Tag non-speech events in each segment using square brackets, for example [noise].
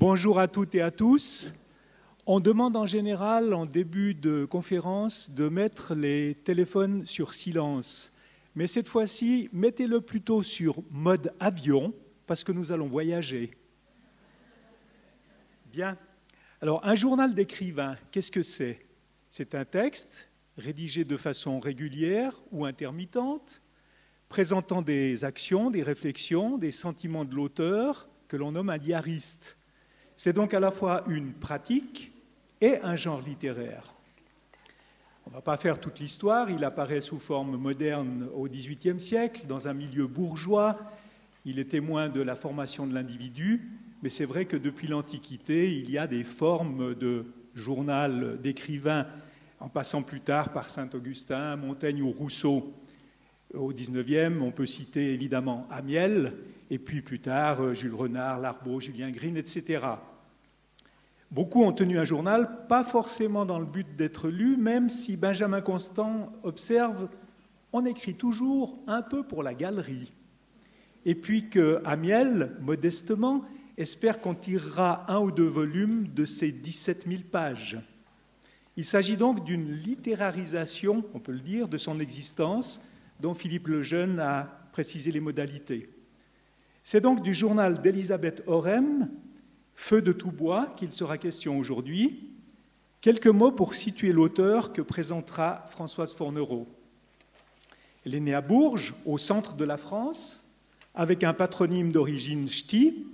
Bonjour à toutes et à tous. On demande en général en début de conférence de mettre les téléphones sur silence. Mais cette fois-ci, mettez-le plutôt sur mode avion parce que nous allons voyager. Bien. Alors, un journal d'écrivain, qu'est-ce que c'est? C'est un texte rédigé de façon régulière ou intermittente, présentant des actions, des réflexions, des sentiments de l'auteur que l'on nomme un diariste. C'est donc à la fois une pratique et un genre littéraire. On ne va pas faire toute l'histoire, il apparaît sous forme moderne au XVIIIe siècle, dans un milieu bourgeois, il est témoin de la formation de l'individu, mais c'est vrai que depuis l'Antiquité, il y a des formes de journal d'écrivain, en passant plus tard par Saint-Augustin, Montaigne ou Rousseau. Au XIXe, on peut citer évidemment Amiel, et puis plus tard Jules Renard, Larbeau, Julien Green, etc. Beaucoup ont tenu un journal, pas forcément dans le but d'être lu, même si Benjamin Constant observe on écrit toujours un peu pour la galerie. Et puis que Amiel, modestement, espère qu'on tirera un ou deux volumes de ces 17 000 pages. Il s'agit donc d'une littérarisation, on peut le dire, de son existence, dont Philippe le Jeune a précisé les modalités. C'est donc du journal d'Elisabeth Orem, Feu de tout bois qu'il sera question aujourd'hui. Quelques mots pour situer l'auteur que présentera Françoise Fornereau. Elle est née à Bourges, au centre de la France, avec un patronyme d'origine ch'ti.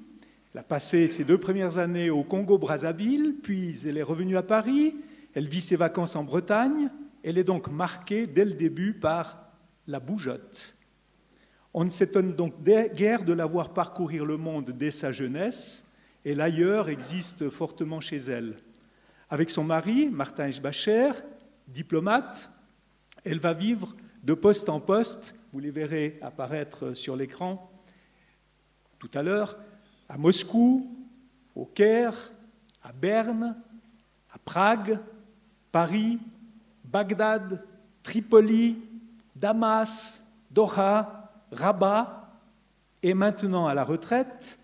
Elle a passé ses deux premières années au Congo-Brazzaville, puis elle est revenue à Paris. Elle vit ses vacances en Bretagne. Elle est donc marquée dès le début par la bougeotte. On ne s'étonne donc guère de la voir parcourir le monde dès sa jeunesse et l'ailleurs existe fortement chez elle. Avec son mari, Martin Eschbacher, diplomate, elle va vivre de poste en poste, vous les verrez apparaître sur l'écran tout à l'heure, à Moscou, au Caire, à Berne, à Prague, Paris, Bagdad, Tripoli, Damas, Doha, Rabat, et maintenant à la retraite,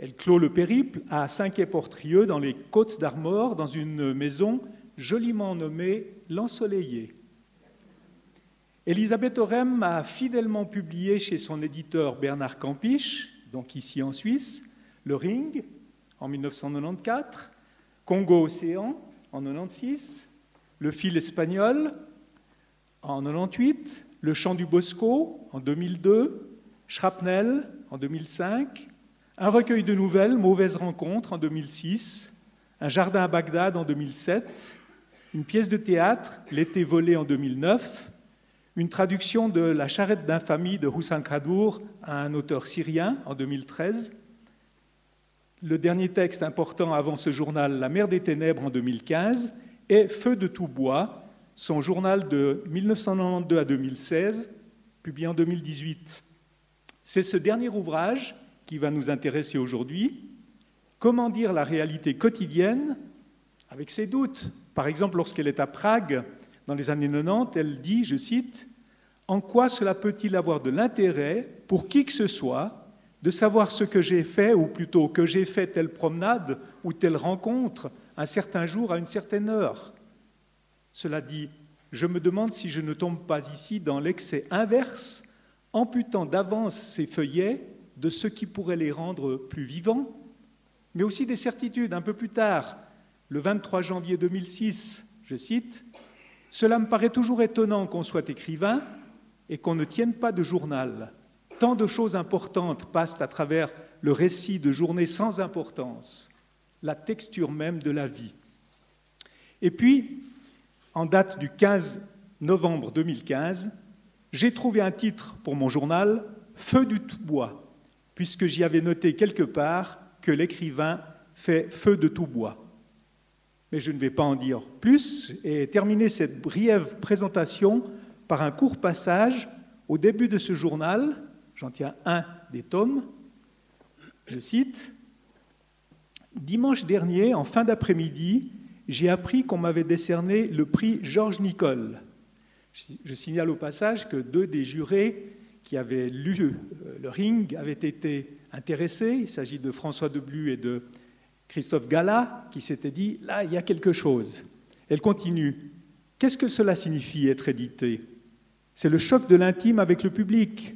elle clôt le périple à Saint-Quay-Portrieux, dans les Côtes d'Armor, dans une maison joliment nommée L'Ensoleillé. Elisabeth Orem a fidèlement publié chez son éditeur Bernard Campiche, donc ici en Suisse, Le Ring en 1994, Congo Océan en 1996, Le Fil espagnol en 1998, Le Chant du Bosco en 2002, Shrapnel en 2005, un recueil de nouvelles, Mauvaise rencontre en 2006, Un jardin à Bagdad en 2007, une pièce de théâtre, L'été volé en 2009, une traduction de La charrette d'infamie de Hussan Khadour à un auteur syrien en 2013, le dernier texte important avant ce journal, La mer des ténèbres en 2015, et Feu de tout bois, son journal de 1992 à 2016, publié en 2018. C'est ce dernier ouvrage qui va nous intéresser aujourd'hui. Comment dire la réalité quotidienne avec ses doutes Par exemple, lorsqu'elle est à Prague, dans les années 90, elle dit, je cite, En quoi cela peut-il avoir de l'intérêt pour qui que ce soit de savoir ce que j'ai fait, ou plutôt que j'ai fait telle promenade ou telle rencontre un certain jour à une certaine heure? Cela dit, je me demande si je ne tombe pas ici dans l'excès inverse, amputant d'avance ces feuillets de ce qui pourrait les rendre plus vivants, mais aussi des certitudes. Un peu plus tard, le 23 janvier 2006, je cite, Cela me paraît toujours étonnant qu'on soit écrivain et qu'on ne tienne pas de journal. Tant de choses importantes passent à travers le récit de journées sans importance, la texture même de la vie. Et puis, en date du 15 novembre 2015, j'ai trouvé un titre pour mon journal, Feu du tout bois puisque j'y avais noté quelque part que l'écrivain fait feu de tout bois. Mais je ne vais pas en dire plus et terminer cette brève présentation par un court passage au début de ce journal. J'en tiens un des tomes. Je cite Dimanche dernier, en fin d'après-midi, j'ai appris qu'on m'avait décerné le prix Georges Nicole. Je signale au passage que deux des jurés qui avaient lu euh, le ring avaient été intéressés. Il s'agit de François Deblu et de Christophe Gala qui s'était dit, là, il y a quelque chose. Elle continue. Qu'est-ce que cela signifie être édité? C'est le choc de l'intime avec le public.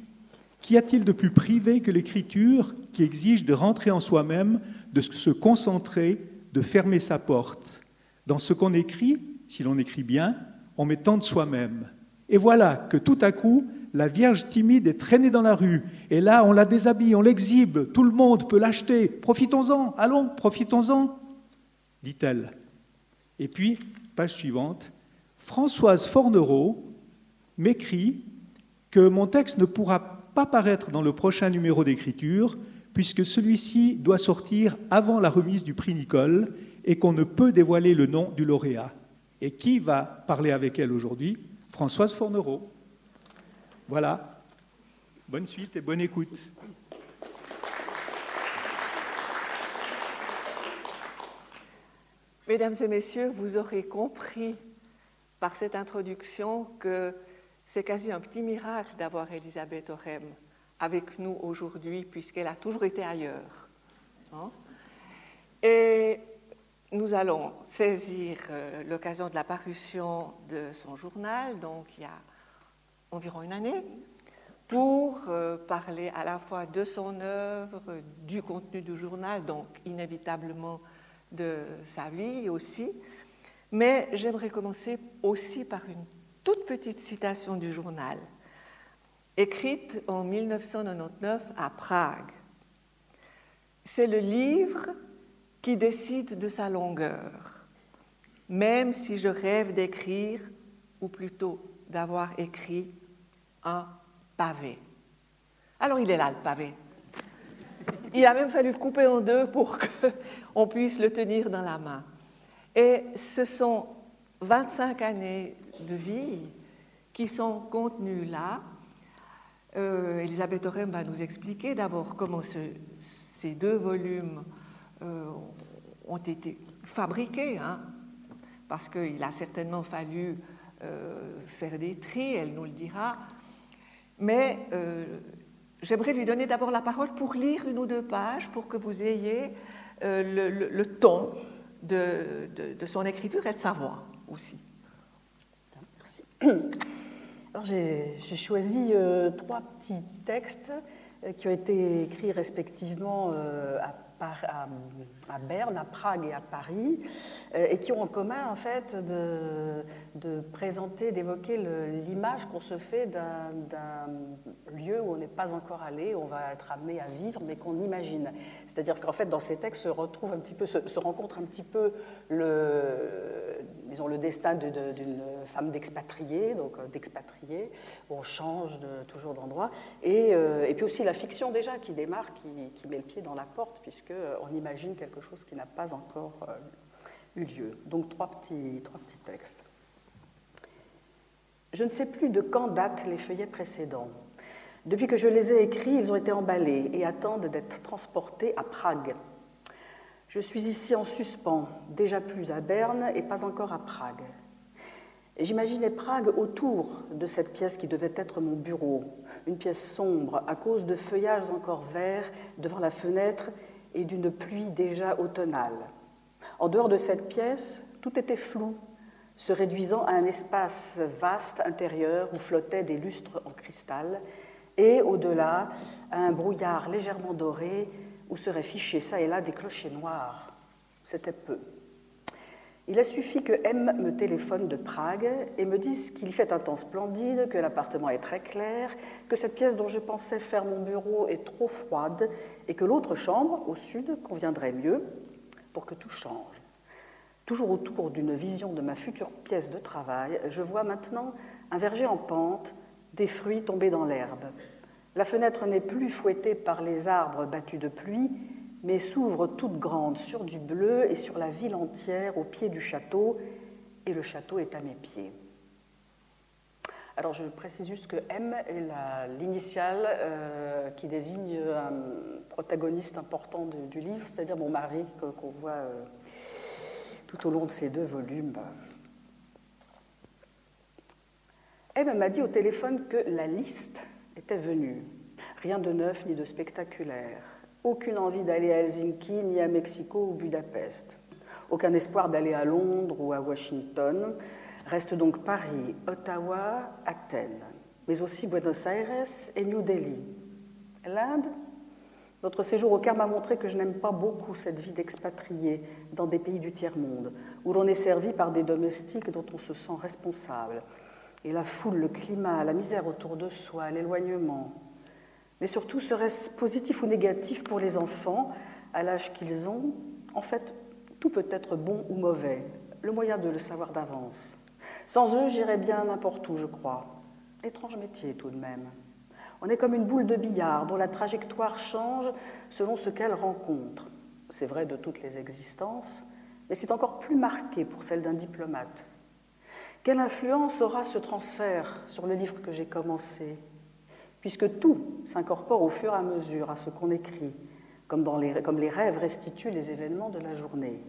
Qu'y a-t-il de plus privé que l'écriture qui exige de rentrer en soi-même, de se concentrer, de fermer sa porte? Dans ce qu'on écrit, si l'on écrit bien, on met tant de soi-même. Et voilà que tout à coup, la Vierge timide est traînée dans la rue. Et là, on la déshabille, on l'exhibe, tout le monde peut l'acheter. Profitons-en, allons, profitons-en, dit-elle. Et puis, page suivante, Françoise Fornereau m'écrit que mon texte ne pourra pas paraître dans le prochain numéro d'écriture, puisque celui-ci doit sortir avant la remise du prix Nicole et qu'on ne peut dévoiler le nom du lauréat. Et qui va parler avec elle aujourd'hui? Françoise Fornereau. Voilà. Bonne suite et bonne écoute. Mesdames et messieurs, vous aurez compris par cette introduction que c'est quasi un petit miracle d'avoir Elisabeth Orem avec nous aujourd'hui, puisqu'elle a toujours été ailleurs. Hein. Et nous allons saisir euh, l'occasion de la parution de son journal, donc il y a environ une année, pour euh, parler à la fois de son œuvre, du contenu du journal, donc inévitablement de sa vie aussi. Mais j'aimerais commencer aussi par une toute petite citation du journal, écrite en 1999 à Prague. C'est le livre qui décide de sa longueur, même si je rêve d'écrire, ou plutôt d'avoir écrit, un pavé. Alors il est là le pavé. Il a même fallu le couper en deux pour qu'on [laughs] puisse le tenir dans la main. Et ce sont 25 années de vie qui sont contenues là. Euh, Elisabeth Orem va nous expliquer d'abord comment ces deux volumes euh, ont été fabriqués, hein, parce qu'il a certainement fallu euh, faire des tris, elle nous le dira. Mais euh, j'aimerais lui donner d'abord la parole pour lire une ou deux pages, pour que vous ayez le, ton de, son écriture et de sa voix aussi. Merci. Alors j'ai choisi trois petits textes qui ont été écrits respectivement à à, Berne, à Prague et à Paris, euh, et qui ont en commun en fait de, présenter, d'évoquer l'image qu'on se fait d'un lieu où on n'est pas encore allé, où on va être amené à vivre, mais qu'on imagine. C'est-à-dire qu'en fait, dans ces textes se retrouve un petit peu, se, rencontre un petit peu le, disons, le destin d'une femme d'expatriée, donc euh, d'expatriée, on change toujours d'endroit, et, euh, et, puis aussi la fiction déjà qui démarre, qui, met le pied dans la porte, puisqu'on euh, imagine quelque chose qui n'a pas encore eu lieu. Donc trois petits textes. Je ne sais plus de quand datent les feuillets précédents. Depuis que je les ai écrits, ils ont été emballés et attendent d'être transportés à Prague. Je suis ici en suspens, déjà plus à Berne et pas encore à Prague. J'imaginais Prague autour de cette pièce qui devait être mon bureau, une pièce sombre à cause de feuillages encore verts devant la fenêtre et d'une pluie déjà automnale. En dehors de cette pièce, tout était flou, se réduisant à un espace vaste intérieur où flottaient des lustres en cristal, et au-delà, à un brouillard légèrement doré où seraient fichés ça et là des clochers noirs. C'était peu. Il a suffi que M me téléphone de Prague et me dise qu'il fait un temps splendide, que l'appartement est très clair, que cette pièce dont je pensais faire mon bureau est trop froide et que l'autre chambre, au sud, conviendrait mieux pour que tout change. Toujours autour d'une vision de ma future pièce de travail, je vois maintenant un verger en pente, des fruits tombés dans l'herbe. La fenêtre n'est plus fouettée par les arbres battus de pluie, mais s'ouvre toute grande sur du bleu et sur la ville entière au pied du château, et le château est à mes pieds. Alors je précise juste que M est l'initiale euh, qui désigne un protagoniste important du livre, c'est-à-dire mon mari qu'on voit euh, tout au long de ces deux volumes. M m'a dit au téléphone que la liste était venue. Rien de neuf ni de spectaculaire. aucune envie d'aller à Helsinki, ni à Mexico ou Budapest. Aucun espoir d'aller à Londres ou à Washington. Reste donc Paris, Ottawa, Athènes, mais aussi Buenos Aires et New Delhi. L'Inde? Notre séjour au Caire m'a montré que je n'aime pas beaucoup cette vie d'expatrié dans des pays du tiers-monde, où l'on est servi par des domestiques dont on se sent responsable. Et la foule, le climat, la misère autour de soi, l'éloignement. Mais surtout, serait-ce positif ou négatif pour les enfants à l'âge qu'ils ont En fait, tout peut être bon ou mauvais, le moyen de le savoir d'avance. Sans eux, j'irais bien n'importe où, je crois. Étrange métier tout de même. On est comme une boule de billard dont la trajectoire change selon ce qu'elle rencontre. C'est vrai de toutes les existences, mais c'est encore plus marqué pour celle d'un diplomate. Quelle influence aura ce transfert sur le livre que j'ai commencé? Puisque tout s'incorpore au fur et à mesure à ce qu'on écrit, comme, les, les rêves restituent les événements de la journée.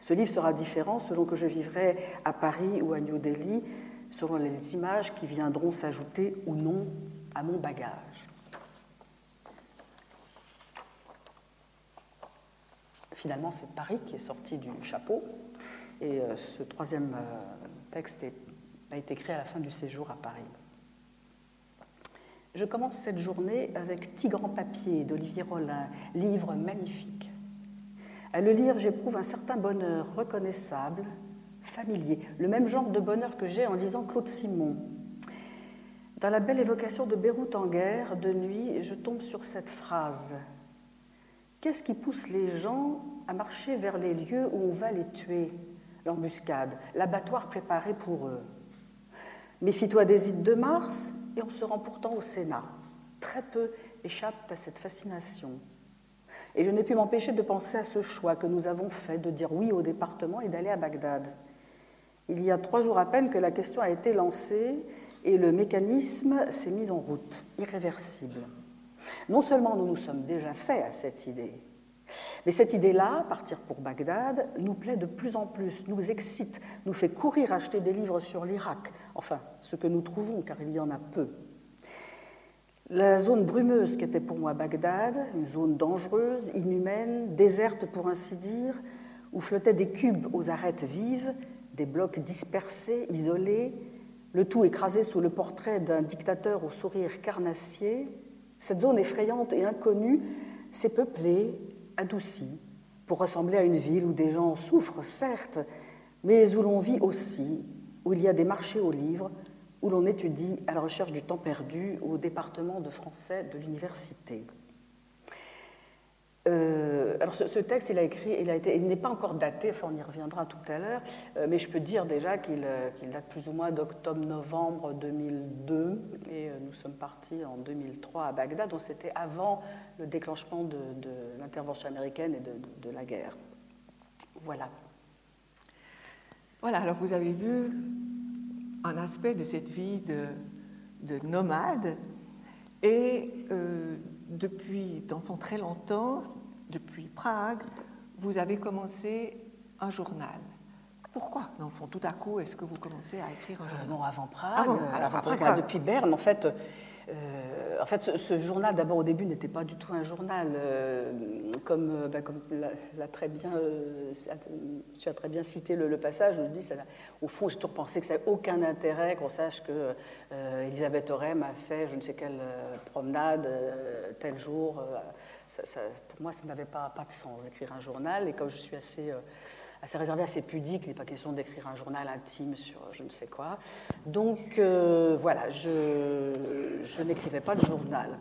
Ce livre sera différent selon que je vivrai à Paris ou à New Delhi, selon les images qui viendront s'ajouter ou non à mon bagage. Finalement, c'est Paris qui est sorti du chapeau, et euh, ce troisième texte a été créé à la fin du séjour à Paris. Je commence cette journée avec Tigre en papier d'Olivier Rollin, livre magnifique. À le lire, j'éprouve un certain bonheur reconnaissable, familier, le même genre de bonheur que j'ai en lisant Claude Simon. Dans la belle évocation de Beyrouth en guerre, de nuit, je tombe sur cette phrase. Qu'est-ce qui pousse les gens à marcher vers les lieux où on va les tuer? L'embuscade, l'abattoir préparé pour eux. Méfie-toi des ides de mars et on se rend pourtant au Sénat. Très peu échappent à cette fascination. Et je n'ai pu m'empêcher de penser à ce choix que nous avons fait de dire oui au département et d'aller à Bagdad. Il y a trois jours à peine que la question a été lancée et le mécanisme s'est mis en route, irréversible. Non seulement nous nous sommes déjà faits à cette idée, mais cette idée-là, partir pour Bagdad, nous plaît de plus en plus, nous excite, nous fait courir acheter des livres sur l'Irak, enfin, ce que nous trouvons, car il y en a peu. La zone brumeuse qu'était pour moi Bagdad, une zone dangereuse, inhumaine, déserte pour ainsi dire, où flottaient des cubes aux arêtes vives, des blocs dispersés, isolés, le tout écrasé sous le portrait d'un dictateur au sourire carnassier, cette zone effrayante et inconnue s'est peuplée, adoucie, pour ressembler à une ville où des gens souffrent, certes, mais où l'on vit aussi, où il y a des marchés aux livres, où l'on étudie à la recherche du temps perdu au département de français de l'université. Euh, alors ce, texte, il a été, il n'est pas encore daté, enfin on y reviendra tout à l'heure, euh, mais je peux dire déjà qu'il euh, date plus ou moins d'octobre-novembre 2002, et nous sommes partis en 2003 à Bagdad, donc c'était avant le déclenchement de, l'intervention américaine et de, de, la guerre. Voilà. Voilà, alors vous avez vu un aspect de cette vie de, nomade. Et depuis, d'enfant très longtemps, depuis Prague, vous avez commencé un journal. Pourquoi, dans fond, tout à coup, est-ce que vous commencez à écrire un journal? Non, avant Prague. avant, Prague, depuis Berne, en fait, euh, en fait, ce, journal, d'abord au début, n'était pas du tout un journal. Euh, comme euh, bah, comme l'a, très bien, tu as très bien cité le, passage, je dis, au fond, j'ai toujours pensé que ça n'avait aucun intérêt qu'on sache que Elisabeth Orem a fait je ne sais quelle promenade tel jour. pour moi, ça n'avait pas, pas de sens d'écrire un journal. Et comme je suis assez assez réservé, assez pudique. Il n'est pas question d'écrire un journal intime sur je ne sais quoi. Donc euh, voilà, je, n'écrivais pas de journal.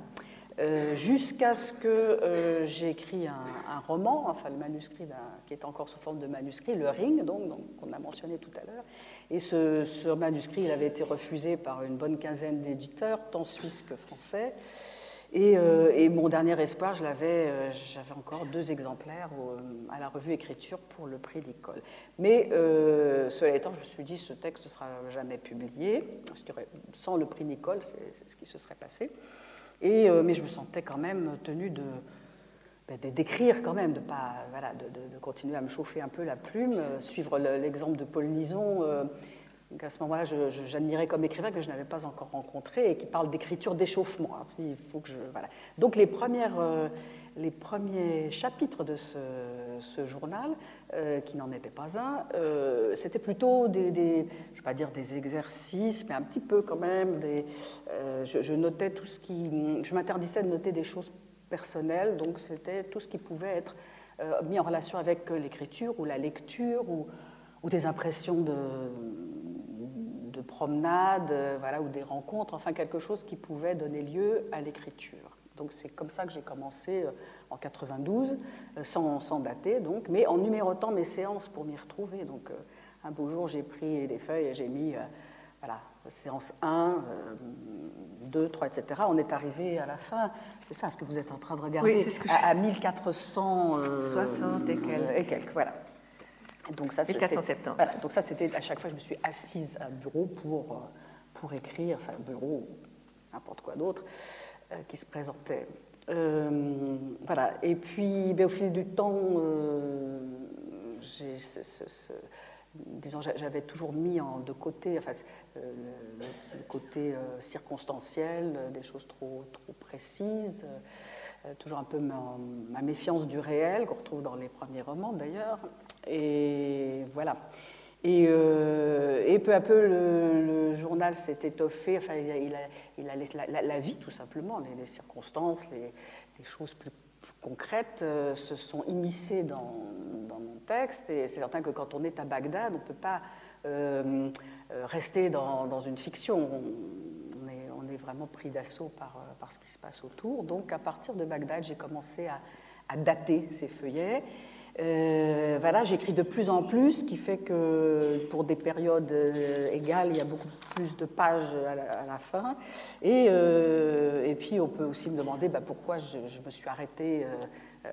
Euh, jusqu'à ce que euh, écrit un, roman, enfin le manuscrit qui est encore sous forme de manuscrit, le Ring, donc, qu'on a mentionné tout à l'heure. Et ce, ce, manuscrit, il avait été refusé par une bonne quinzaine d'éditeurs, tant suisses que français. Euh, et, mon dernier espoir, euh, j'avais encore deux exemplaires à la revue Écriture pour le prix d'école. Mais euh, cela étant, je me suis dit, ce texte ne sera jamais publié. Sans le prix Nicole, c'est ce qui se serait passé. Mais je me sentais quand même tenue de ben, d'écrire quand même, de, pas, voilà, de, de, continuer à me chauffer un peu la plume, suivre l'exemple de Paul Nison à ce moment-là, j'admirais comme écrivain que je n'avais pas encore rencontré et qui parle d'écriture d'échauffement. je, voilà. Donc les premières, euh, les premiers chapitres de ce, journal, euh, qui n'en était pas un, euh, c'était plutôt des, je vais pas dire des exercices, mais un petit peu quand même. Des, je, notais tout ce qui, je m'interdisais de noter des choses personnelles, donc c'était tout ce qui pouvait être mis en relation avec l'écriture ou la lecture ou, ou des impressions de, de promenade, voilà, ou des rencontres, enfin quelque chose qui pouvait donner lieu à l'écriture. Donc c'est comme ça que j'ai commencé euh, en 92, euh, sans, sans, dater, donc, mais en numérotant mes séances pour m'y retrouver. Donc euh, un beau jour, j'ai pris des feuilles et j'ai mis voilà, séance 1, 2, 3, etc. On est arrivé à la fin, c'est ça ce que vous êtes en train de regarder, ce que à, 1460 et quelques. Et quelques voilà. Donc ça, 1470. Voilà, donc ça, c'était à chaque fois, je me suis assise à un bureau pour, pour écrire, enfin, bureau, n'importe quoi d'autre. Euh, qui se présentait. Euh, voilà. Et puis, ben, au fil du temps, euh, disons, j'avais toujours mis en, de côté enfin, le, côté circonstanciel, des choses trop, trop précises, toujours un peu ma, méfiance du réel, qu'on retrouve dans les premiers romans d'ailleurs. Et voilà. Euh, et, peu à peu, le, journal s'est étoffé. Enfin, il a, il a, la, vie, tout simplement, les, circonstances, les, choses plus, concrètes euh, se sont immiscées dans, mon texte. Et c'est certain que quand on est à Bagdad, on ne peut pas euh, rester dans, une fiction. On, est, vraiment pris d'assaut par, par, ce qui se passe autour. Donc, à partir de Bagdad, j'ai commencé à, à dater ces feuillets. Euh, voilà, j'écris de plus en plus, ce qui fait que pour des périodes euh, égales, il y a beaucoup plus de pages à la, fin. Et, euh, et, puis, on peut aussi me demander bah, pourquoi je, me suis arrêtée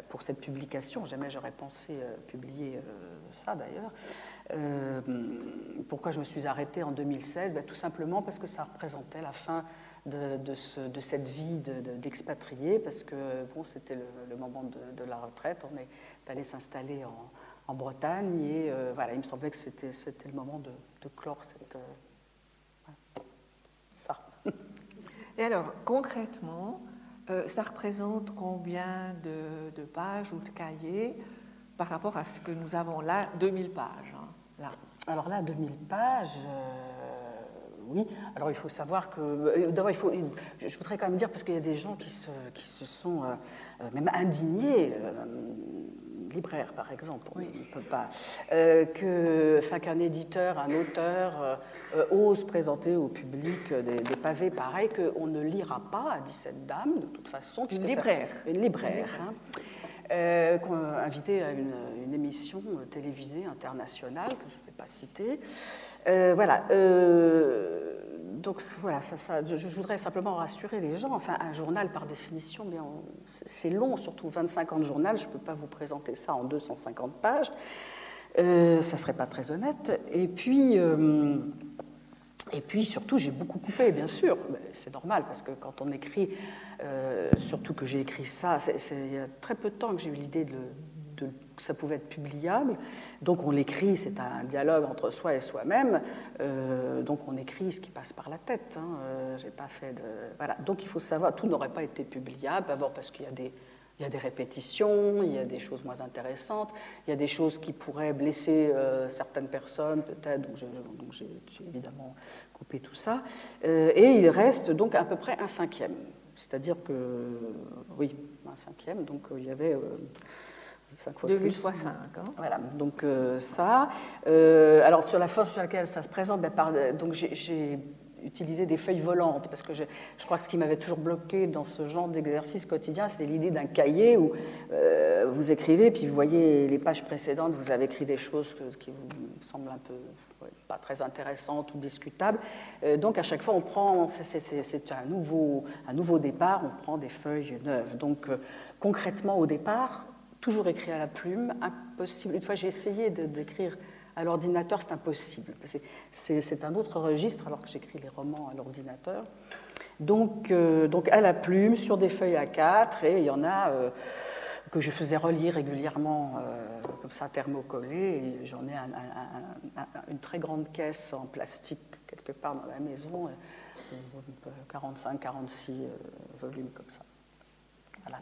pour cette publication. Jamais j'aurais pensé publier ça d'ailleurs. pourquoi je me suis arrêtée en 2016 bah, Tout simplement parce que ça représentait la fin de, de, cette vie d'expatrié, parce que bon, c'était le, moment de, la retraite. On est allé s'installer en, en, Bretagne et euh, voilà, il me semblait que c'était le moment de, clore cette, euh, ça. [laughs] Et alors, concrètement, euh, ça représente combien de, pages ou de cahiers par rapport à ce que nous avons là, 2000 pages hein, là? Alors là, 2000 pages, oui. Alors il faut savoir que. Euh, d'abord, il faut. Je voudrais quand même dire, parce qu'il y a des gens qui se, qui se sont euh, euh, même indignés. libraire, par exemple, on ne peut pas, que, enfin, qu'un éditeur, un auteur ose présenter au public des, pavés pareils qu'on ne lira pas, dit cette dame, de toute façon. Une libraire. une libraire. Hein. Euh, invité à une, émission télévisée internationale que je ne vais pas citer. Euh, voilà. Euh, donc voilà, je, voudrais simplement rassurer les gens. Enfin, un journal par définition, mais c'est long, surtout 25 ans de journal. Je ne peux pas vous présenter ça en 250 pages. Euh, ça ne serait pas très honnête. Et puis. Et puis surtout, j'ai beaucoup coupé, bien sûr. C'est normal, parce que quand on écrit, euh, surtout que j'ai écrit ça, c'est il y a très peu de temps que j'ai eu l'idée de, que ça pouvait être publiable. Donc on l'écrit, c'est un dialogue entre soi et soi-même. Euh, donc on écrit ce qui passe par la tête. Hein. Euh, j'ai pas fait de... Voilà. Donc il faut savoir, tout n'aurait pas été publiable, d'abord parce qu'il y a des il y a des répétitions, il y a des choses moins intéressantes, il y a des choses qui pourraient blesser euh, certaines personnes, peut-être, donc j'ai évidemment coupé tout ça. Euh, et il reste donc à peu près un cinquième. C'est-à-dire que, oui, un cinquième, donc euh, il y avait. 5 fois plus. fois 5. Hein. Voilà, donc ça. alors sur la force sur laquelle ça se présente, ben, par, donc j'ai utiliser des feuilles volantes, parce que je, crois que ce qui m'avait toujours bloqué dans ce genre d'exercice quotidien, c'était l'idée d'un cahier où euh, vous écrivez, puis vous voyez les pages précédentes, vous avez écrit des choses qui vous semblent un peu pas très intéressantes ou discutables. Euh, donc à chaque fois, on prend, c'est un nouveau, un nouveau départ, on prend des feuilles neuves. Donc euh, concrètement, au départ, toujours écrit à la plume, impossible. Une fois, j'ai essayé d'écrire à l'ordinateur, c'est impossible. C'est un autre registre alors que j'écris les romans à l'ordinateur. Donc, euh, donc à la plume, sur des feuilles A4, et il y en a euh, que je faisais relire régulièrement, euh, comme ça, thermocollé. J'en ai une très grande caisse en plastique quelque part dans la maison, 45-46 volumes comme ça. Voilà.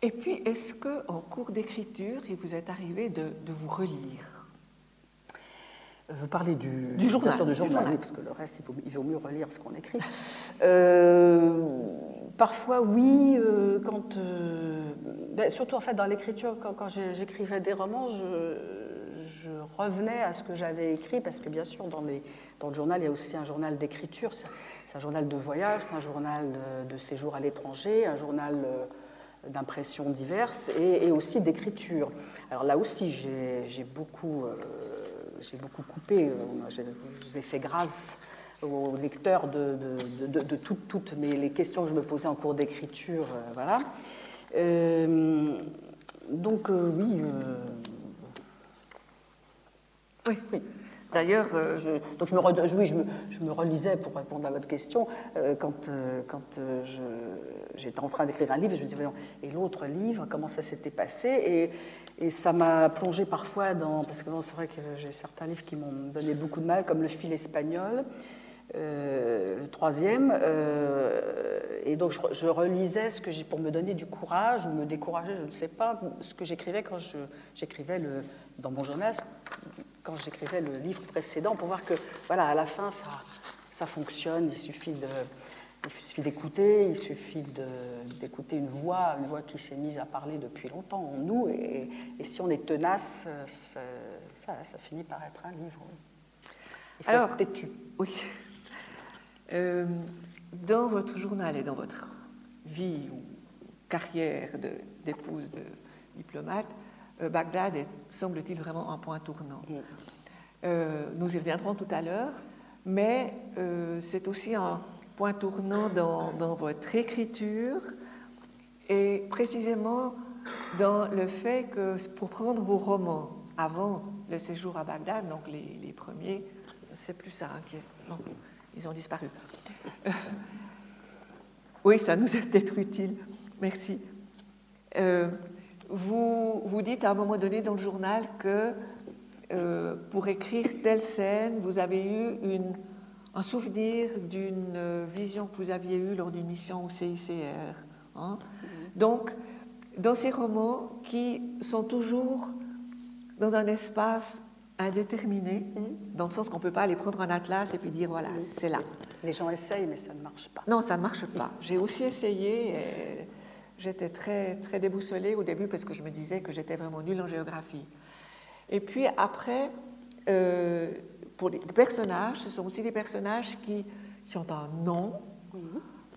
Et puis, est-ce qu'en cours d'écriture, il vous est arrivé de, vous relire? Vous parlez du, du journal, du journal, Oui, parce que le reste, il vaut, mieux relire ce qu'on écrit. Euh, parfois, oui, euh, quand, euh, ben, surtout en fait dans l'écriture, quand, quand j'écrivais des romans, je, je, revenais à ce que j'avais écrit, parce que bien sûr, dans, les, dans, le journal, il y a aussi un journal d'écriture, c'est un journal de voyage, c'est un journal de, de séjour à l'étranger, un journal d'impressions diverses et, aussi d'écriture. Alors là aussi, j'ai beaucoup, euh, j'ai beaucoup coupé, euh, je vous ai fait grâce aux lecteurs de, de, toutes, les questions que je me posais en cours d'écriture. Euh, voilà. donc oui. oui. oui. D'ailleurs, donc je me, oui, je me, relisais pour répondre à votre question quand, quand je, j'étais en train d'écrire un livre je me disais, et l'autre livre, comment ça s'était passé? Et, ça m'a plongé parfois dans. Parce que bon, c'est vrai que j'ai certains livres qui m'ont donné beaucoup de mal, comme Le fil espagnol, euh, le troisième. Euh, et donc je, relisais ce que j'ai pour me donner du courage ou me décourager, je ne sais pas, ce que j'écrivais quand j'écrivais dans mon journal, quand j'écrivais le livre précédent, pour voir que, voilà, à la fin, ça, ça fonctionne, il suffit de il suffit d'écouter, il suffit d'écouter une voix, une voix qui s'est mise à parler depuis longtemps en nous, et, si on est tenace, ça, ça, finit par être un livre. Il Alors, têtu. Oui. Euh, dans votre journal et dans votre vie ou carrière d'épouse de, diplomate, euh, Bagdad est, semble-t-il, vraiment un point tournant. Mm. Euh, nous y reviendrons tout à l'heure, mais c'est aussi un point tournant dans, votre écriture et précisément dans le fait que pour prendre vos romans avant le séjour à Bagdad, donc les, premiers, c'est plus ça, hein, ils ont disparu. [laughs] oui, ça nous est peut-être utile. Merci. Euh, vous, vous dites à un moment donné dans le journal que euh, pour écrire telle scène, vous avez eu une un souvenir d'une euh, vision que vous aviez eue lors d'une mission au CICR. Hein. Donc, dans ces romans qui sont toujours dans un espace indéterminé, dans le sens qu'on ne peut pas aller prendre un atlas et puis dire voilà, c'est là. Les gens essayent, mais ça ne marche pas. Non, ça ne marche pas. J'ai aussi essayé. Et j'étais très, très déboussolée au début parce que je me disais que j'étais vraiment nulle en géographie. Et puis après, euh, pour les personnages, ce sont aussi des personnages qui, qui ont un nom,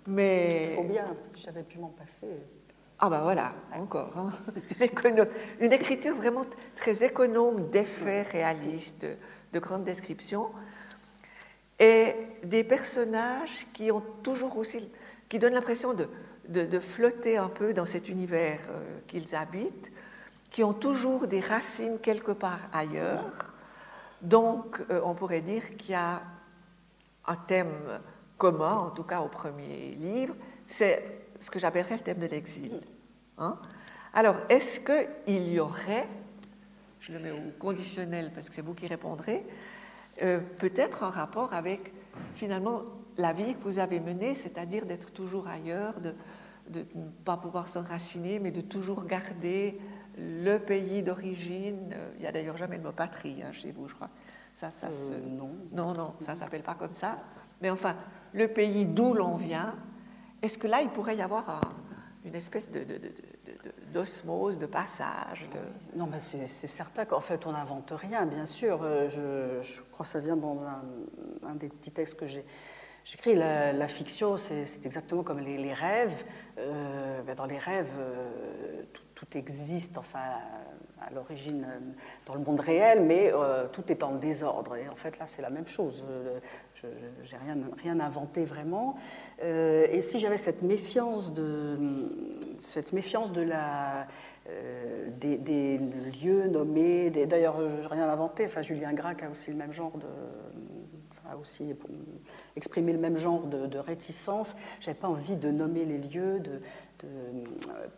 mais... Il faut bien, si j'avais pu m'en passer. Ah ben voilà, encore. Hein. [laughs] Une écriture vraiment très économe d'effets réalistes, de, grandes descriptions, et des personnages qui ont toujours aussi, qui donnent l'impression de, de, flotter un peu dans cet univers euh, qu'ils habitent, qui ont toujours des racines quelque part ailleurs, donc, euh, on pourrait dire qu'il y a un thème commun, en tout cas au premier livre, c'est ce que j'appellerais le thème de l'exil. Hein. Alors, est-ce qu'il y aurait, je le mets au conditionnel parce que c'est vous qui répondrez, euh, peut-être un rapport avec finalement la vie que vous avez menée, c'est-à-dire d'être toujours ailleurs, de, de ne pas pouvoir s'enraciner, mais de toujours garder le pays d'origine. Euh, il n'y a d'ailleurs jamais le mot patrie hein, chez vous, je crois. Ça, ça euh, non. Non, non, ça ne s'appelle pas comme ça. Mais enfin, le pays d'où l'on vient, est-ce que là, il pourrait y avoir une espèce d'osmose, de, passage Non, mais c'est certain qu'en fait, on n'invente rien, bien sûr. Euh, je, crois que ça vient dans un, des petits textes que j'ai J'écris la, fiction, c'est exactement comme les, rêves. Ben, dans les rêves, tout, tout, existe, enfin, à l'origine euh, dans le monde réel, mais euh, tout est en désordre. Et en fait, là, c'est la même chose. Euh, je n'ai rien, inventé vraiment. et si j'avais cette méfiance de, cette méfiance de la, des, lieux nommés, d'ailleurs, je n'ai rien inventé. Enfin, Julien Gracq a aussi le même genre de, aussi exprimé le même genre de, réticence. J'avais pas envie de nommer les lieux, de,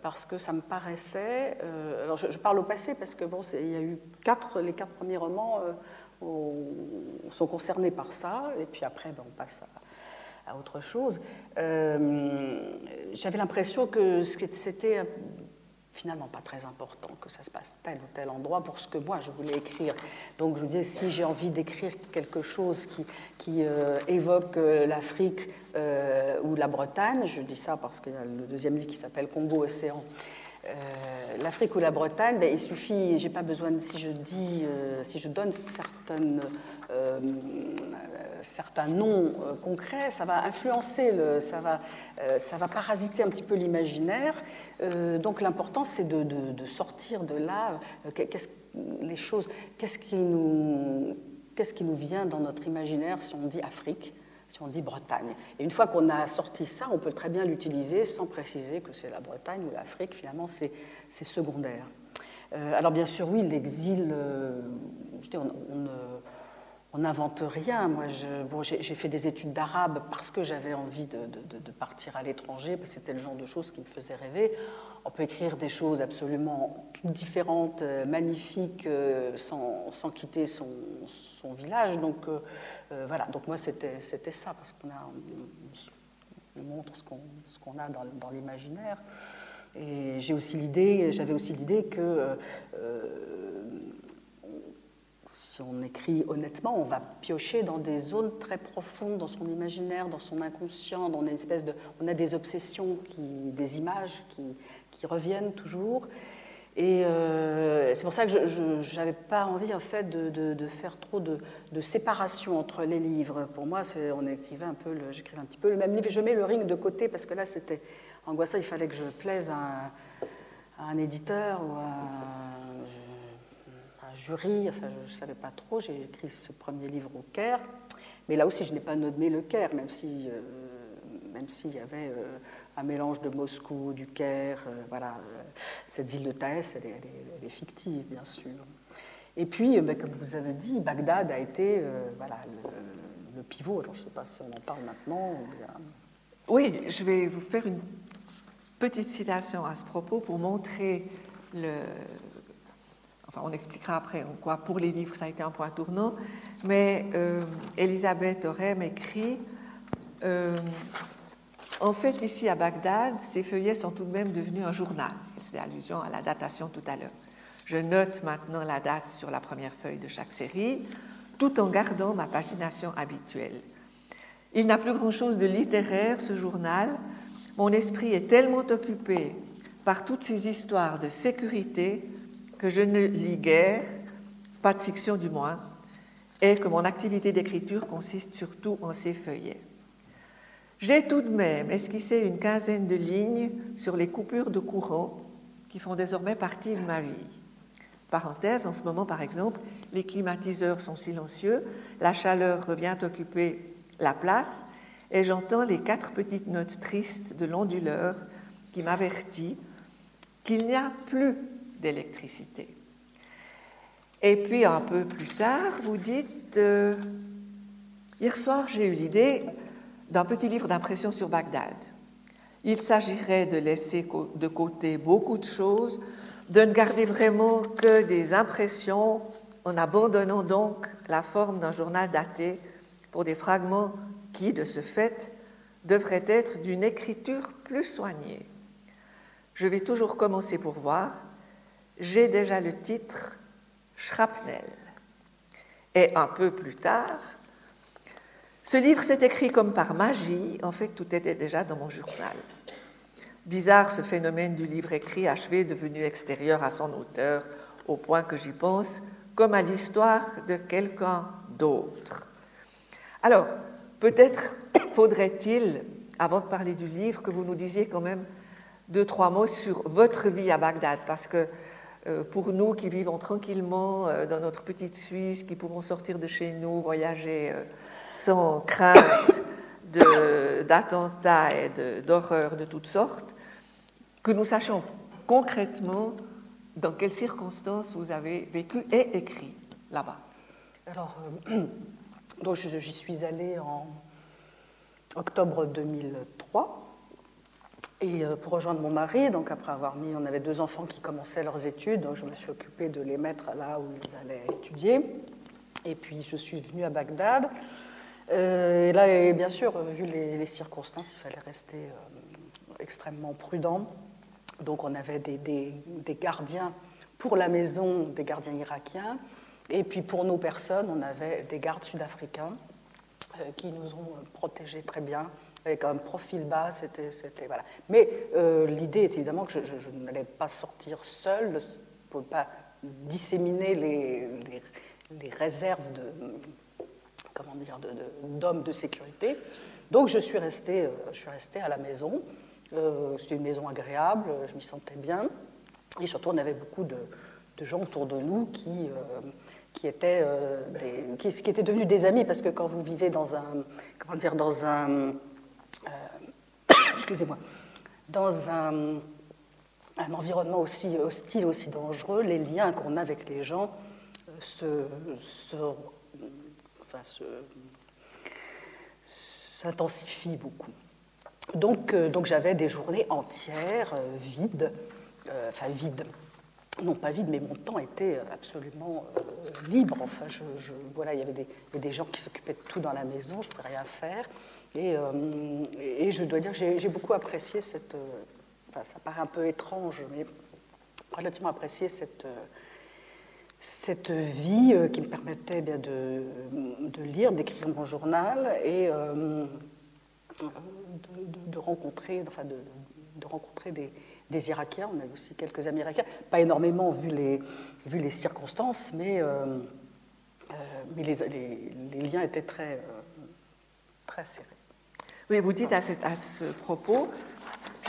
parce que ça me paraissait. Euh, alors je, parle au passé parce que bon, il y a eu quatre, les quatre premiers romans euh, sont concernés par ça, et puis après ben, on passe à, autre chose. Euh, j'avais l'impression que c'était finalement pas très important que ça se passe tel ou tel endroit pour ce que moi je voulais écrire. Donc je vous dis, si j'ai envie d'écrire quelque chose qui, euh, évoque euh, l'Afrique euh, ou la Bretagne, je dis ça parce qu'il y a le deuxième livre qui s'appelle Congo-Océan. L'Afrique ou la Bretagne, ben, il suffit, j'ai pas besoin, si je dis, si je donne certaines certains noms concrets, ça va influencer, ça, va, ça va parasiter un petit peu l'imaginaire euh, donc l'important, c'est de, sortir de là, euh, qu'est-ce, les choses, qu'est-ce qui, nous, qu'est-ce qui nous vient dans notre imaginaire si on dit Afrique, si on dit Bretagne? Et une fois qu'on a sorti ça, on peut très bien l'utiliser sans préciser que c'est la Bretagne ou l'Afrique, finalement c'est, secondaire. Euh, alors bien sûr, oui, l'exil, on, on, on n'invente rien. Moi, j'ai fait des études d'arabe parce que j'avais envie de, partir à l'étranger, parce que c'était le genre de choses qui me faisaient rêver. On peut écrire des choses absolument différentes, euh, magnifiques, euh, sans, quitter son, village. Donc euh, voilà, donc moi c'était ça, parce qu'on on, montre ce qu'on a dans, l'imaginaire. Et j'avais aussi l'idée que si on écrit honnêtement, on va piocher dans des zones très profondes dans son imaginaire, dans son inconscient, dans une espèce de, on a des obsessions, qui, des images qui, qui reviennent toujours. Et euh, c'est pour ça que je n'avais pas envie en fait de, de, faire trop de, de, séparation entre les livres. Pour moi, on écrivait un peu, j'écrivais un petit peu le même livre. Je mets le ring de côté parce que là, c'était angoissant. Il fallait que je plaise à à un éditeur ou à jury, enfin je ne savais pas trop, j'ai écrit ce premier livre au Caire, mais là aussi je n'ai pas nommé le Caire, même si euh, même s'il y avait euh, un mélange de Moscou, du Caire, euh, voilà, cette ville de Thaès, elle est, fictive bien sûr. Et puis, ben, comme vous avez dit, Bagdad a été voilà, le, pivot. Alors je ne sais pas si on en parle maintenant. Oui, je vais vous faire une petite citation à ce propos pour montrer le, on expliquera après en quoi pour les livres ça a été un point tournant, mais euh, Elisabeth Orem écrit euh, En fait, ici à Bagdad, ces feuillets sont tout de même devenus un journal. Il faisait allusion à la datation tout à l'heure. Je note maintenant la date sur la première feuille de chaque série, tout en gardant ma pagination habituelle. Il n'a plus grand-chose de littéraire, ce journal. Mon esprit est tellement occupé par toutes ces histoires de sécurité que je ne lis guère, pas de fiction du moins, et que mon activité d'écriture consiste surtout en ces feuillets. J'ai tout de même esquissé une quinzaine de lignes sur les coupures de courant qui font désormais partie de ma vie. Parenthèse, en ce moment par exemple, les climatiseurs sont silencieux, la chaleur revient occuper la place et j'entends les quatre petites notes tristes de l'onduleur qui m'avertit qu'il n'y a plus d'électricité. Et puis un peu plus tard, vous dites, euh, hier soir j'ai eu l'idée d'un petit livre d'impression sur Bagdad. Il s'agirait de laisser de côté beaucoup de choses, de ne garder vraiment que des impressions, en abandonnant donc la forme d'un journal daté pour des fragments qui, de ce fait, devraient être d'une écriture plus soignée. Je vais toujours commencer pour voir, j'ai déjà le titre Shrapnel. Et un peu plus tard, ce livre s'est écrit comme par magie, en fait tout était déjà dans mon journal. Bizarre ce phénomène du livre écrit achevé devenu extérieur à son auteur, au point que j'y pense comme à l'histoire de quelqu'un d'autre. Alors, peut-être [coughs] faudrait-il, avant de parler du livre, que vous nous disiez quand même deux, trois mots sur votre vie à Bagdad, parce que pour nous qui vivons tranquillement euh, dans notre petite Suisse, qui pouvons sortir de chez nous, voyager euh, sans crainte d'attentats et d'horreurs de, toutes sortes, que nous sachions concrètement dans quelles circonstances vous avez vécu et écrit là-bas. Alors, [clears throat] donc j'y suis allée en octobre 2003 et euh, pour rejoindre mon mari, donc après avoir mis, on avait deux enfants qui commençaient leurs études, donc je me suis occupée de les mettre là où ils allaient étudier. Et puis je suis venue à Bagdad. Euh, et là, bien sûr, vu les, circonstances, il fallait rester euh, extrêmement prudent. Donc on avait des, gardiens pour la maison, des gardiens irakiens, et puis pour nos personnes, on avait des gardes sud-africains qui nous ont protégés très bien avec un profil bas, c'était, voilà. Mais euh, l'idée est évidemment que je, n'allais pas sortir seule pour ne pas disséminer les, les, réserves de, comment dire, d'hommes de, sécurité. Donc je suis restée, euh, je suis restée à la maison. Euh, c'était une maison agréable, je m'y sentais bien. Et surtout, on avait beaucoup de, gens autour de nous qui, qui, étaient, qui, étaient devenus des amis, parce que quand vous vivez dans un, comment dire, dans un [coughs] excusez-moi, dans un, environnement aussi hostile, aussi dangereux, les liens qu'on a avec les gens euh, se, s'intensifient beaucoup. Donc, euh, donc j'avais des journées entières vides, enfin vides, non pas vides, mais mon temps était absolument libre. Enfin, je, voilà, il y avait des, des gens qui s'occupaient de tout dans la maison, je ne pouvais rien faire. Euh, et, je dois dire que j'ai beaucoup apprécié cette. Euh, enfin, ça paraît un peu étrange, mais relativement apprécié cette, euh, cette vie qui me permettait eh bien de, de lire, d'écrire mon journal et de, rencontrer, enfin de, rencontrer des, des, Irakiens. On a aussi quelques amis irakiens, pas énormément vu les, vu les circonstances, mais, mais les, les, les, liens étaient très, très serrés. Oui, vous dites à, ce propos,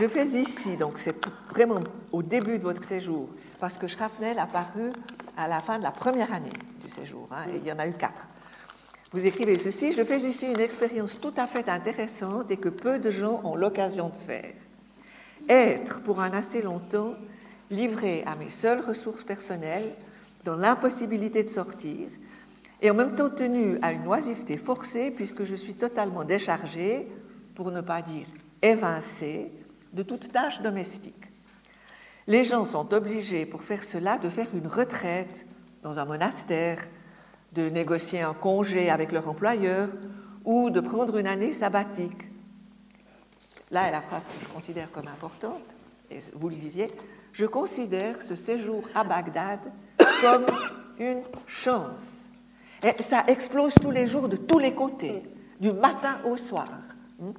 je fais ici, donc c'est vraiment au début de votre séjour, parce que Schrapnel a paru à la fin de la première année du séjour, hein, et il y en a eu quatre. Vous écrivez ceci, je fais ici une expérience tout à fait intéressante et que peu de gens ont l'occasion de faire. Être, pour un assez longtemps, livré à mes seules ressources personnelles, dans l'impossibilité de sortir, et en même temps tenu à une oisiveté forcée puisque je suis totalement déchargé pour ne pas dire évincé, de toute tâche domestique. Les gens sont obligés, pour faire cela, de faire une retraite dans un monastère, de négocier un congé avec leur employeur ou de prendre une année sabbatique. Là est la phrase que je considère comme importante, et vous le disiez, je considère ce séjour à Bagdad comme une chance. Et ça explose tous les jours de tous les côtés, du matin au soir. Hmm?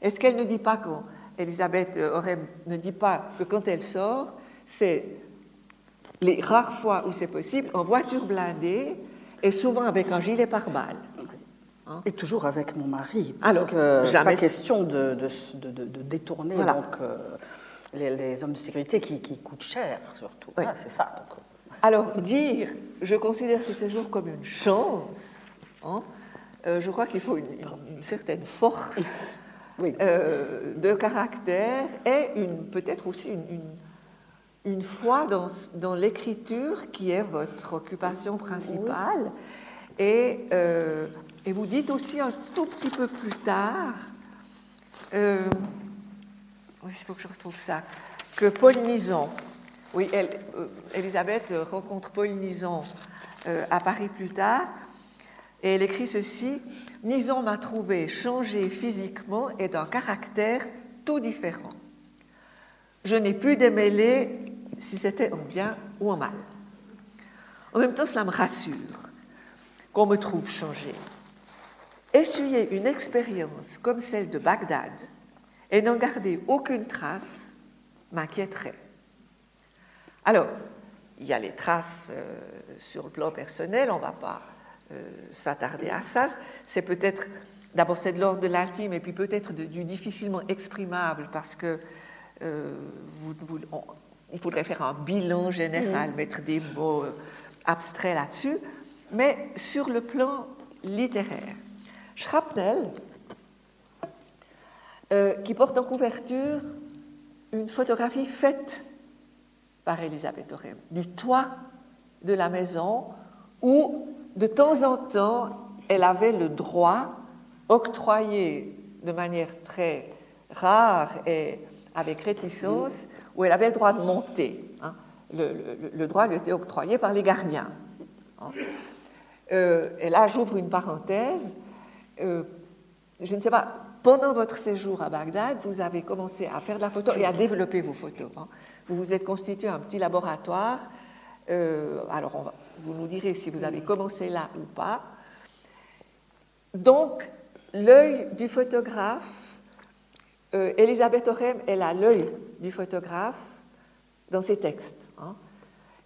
Est-ce qu'elle ne dit pas quand Elisabeth Orem ne dit pas que quand elle sort, c'est les rares fois où c'est possible en voiture blindée et souvent avec un gilet pare-balles. Hein? et toujours avec mon mari, parce Alors, que jamais... pas question de, détourner donc, euh, les, hommes de sécurité qui, coûtent cher, surtout. c'est ça. Euh. Alors, dire je considère ce séjour comme une chance, hein, euh, je crois qu'il faut une, certaine force [laughs] euh, de caractère et peut-être aussi une, une, foi dans, dans l'écriture qui est votre occupation principale. Et, euh, et, vous dites aussi un tout petit peu plus tard, il faut que je retrouve ça, que Paul Nison, oui, Elisabeth rencontre Paul Nison à Paris plus tard, et elle écrit ceci Nison m'a trouvé changé physiquement et d'un caractère tout différent. Je n'ai pu démêler si c'était en bien ou en mal. En même temps, cela me rassure qu'on me trouve changé. Essuyer une expérience comme celle de Bagdad et n'en garder aucune trace m'inquiéterait. Alors, il y a les traces euh, sur le plan personnel, on ne va pas s'attarder à ça. C'est peut-être, d'abord c'est de l'ordre de l'intime et puis peut-être du difficilement exprimable parce que euh, il faudrait faire un bilan général, mettre des mots euh, abstraits là-dessus, mais sur le plan littéraire. Schrapnel, qui porte en couverture une photographie faite par Elisabeth Orem du toit de la maison où de temps en temps, elle avait le droit, octroyé de manière très rare et avec réticence, où elle avait le droit de monter. Hein. Le, droit lui était octroyé par les gardiens. Hein. Euh, et là, j'ouvre une parenthèse. Euh, je ne sais pas, pendant votre séjour à Bagdad, vous avez commencé à faire de la photo et à développer vos photos. Hein. vous vous êtes constitué un petit laboratoire. Euh, alors, vous nous direz si vous avez commencé là ou pas. Donc, l'œil du photographe, euh, Elisabeth Orem, elle a l'œil du photographe dans ses textes. Hein.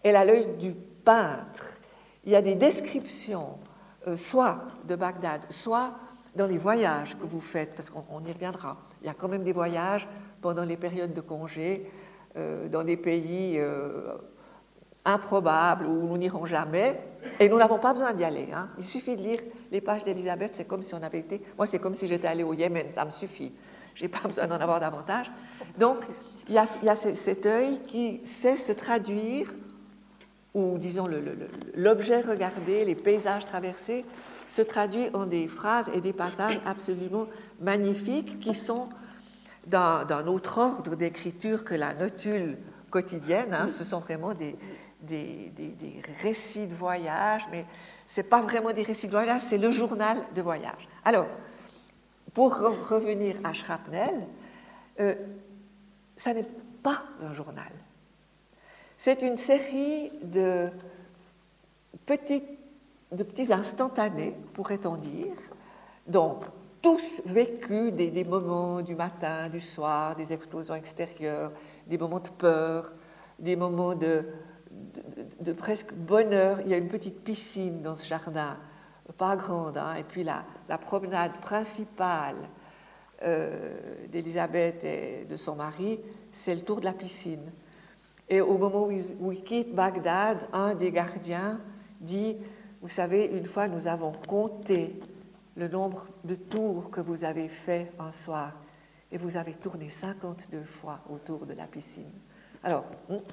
Elle a l'œil du peintre. Il y a des descriptions, euh, soit de Bagdad, soit dans les voyages que vous faites, parce qu'on y reviendra. Il y a quand même des voyages pendant les périodes de congé euh, dans des pays improbables où nous n'irons jamais, et nous n'avons pas besoin d'y aller. Hein. Il suffit de lire les pages d'Elisabeth, c'est comme si on avait été. Moi, c'est comme si j'étais allé au Yémen, ça me suffit. Je n'ai pas [laughs] besoin d'en avoir davantage. Donc, il y a, il y a cet œil qui sait se traduire, ou disons l'objet regardé, les paysages traversés, se traduit en des phrases et des passages absolument magnifiques qui sont d'un autre ordre d'écriture que la notule quotidienne. Hein. Ce sont vraiment des, des, des, récits de voyage, mais ce n'est pas vraiment des récits de voyage, c'est le journal de voyage. Alors, pour revenir à Shrapnel, euh, ça n'est pas un journal. C'est une série de, petites, de petits instantanés, pourrait-on dire. Donc, tous vécu des, moments du matin, du soir, des explosions extérieures, des moments de peur, des moments de, de, presque bonheur. Il y a une petite piscine dans ce jardin, pas grande, hein, et puis la, la promenade principale euh, d'Elisabeth et de son mari, c'est le tour de la piscine. Et au moment où où ils quittent Bagdad, un des gardiens dit, vous savez, une fois nous avons compté le nombre de tours que vous avez fait un soir et vous avez tourné 52 fois autour de la piscine. Alors,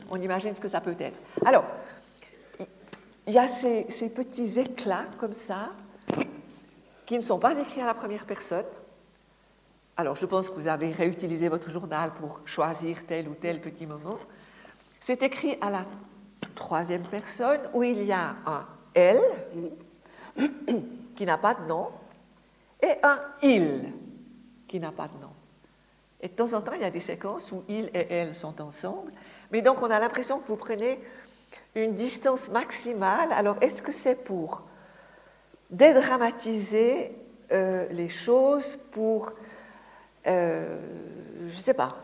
on imagine ce que ça peut être. Alors, il y a ces, petits éclats comme ça qui ne sont pas écrits à la première personne. Alors, je pense que vous avez réutilisé votre journal pour choisir tel ou tel petit moment. C'est écrit à la troisième personne où il y a un elle qui n'a pas de nom et un il qui n'a pas de nom. Et de temps en temps, il y a des séquences où il et elle sont ensemble, mais donc on a l'impression que vous prenez une distance maximale. Alors, est-ce que c'est pour dédramatiser euh, les choses, pour, euh, je ne sais pas,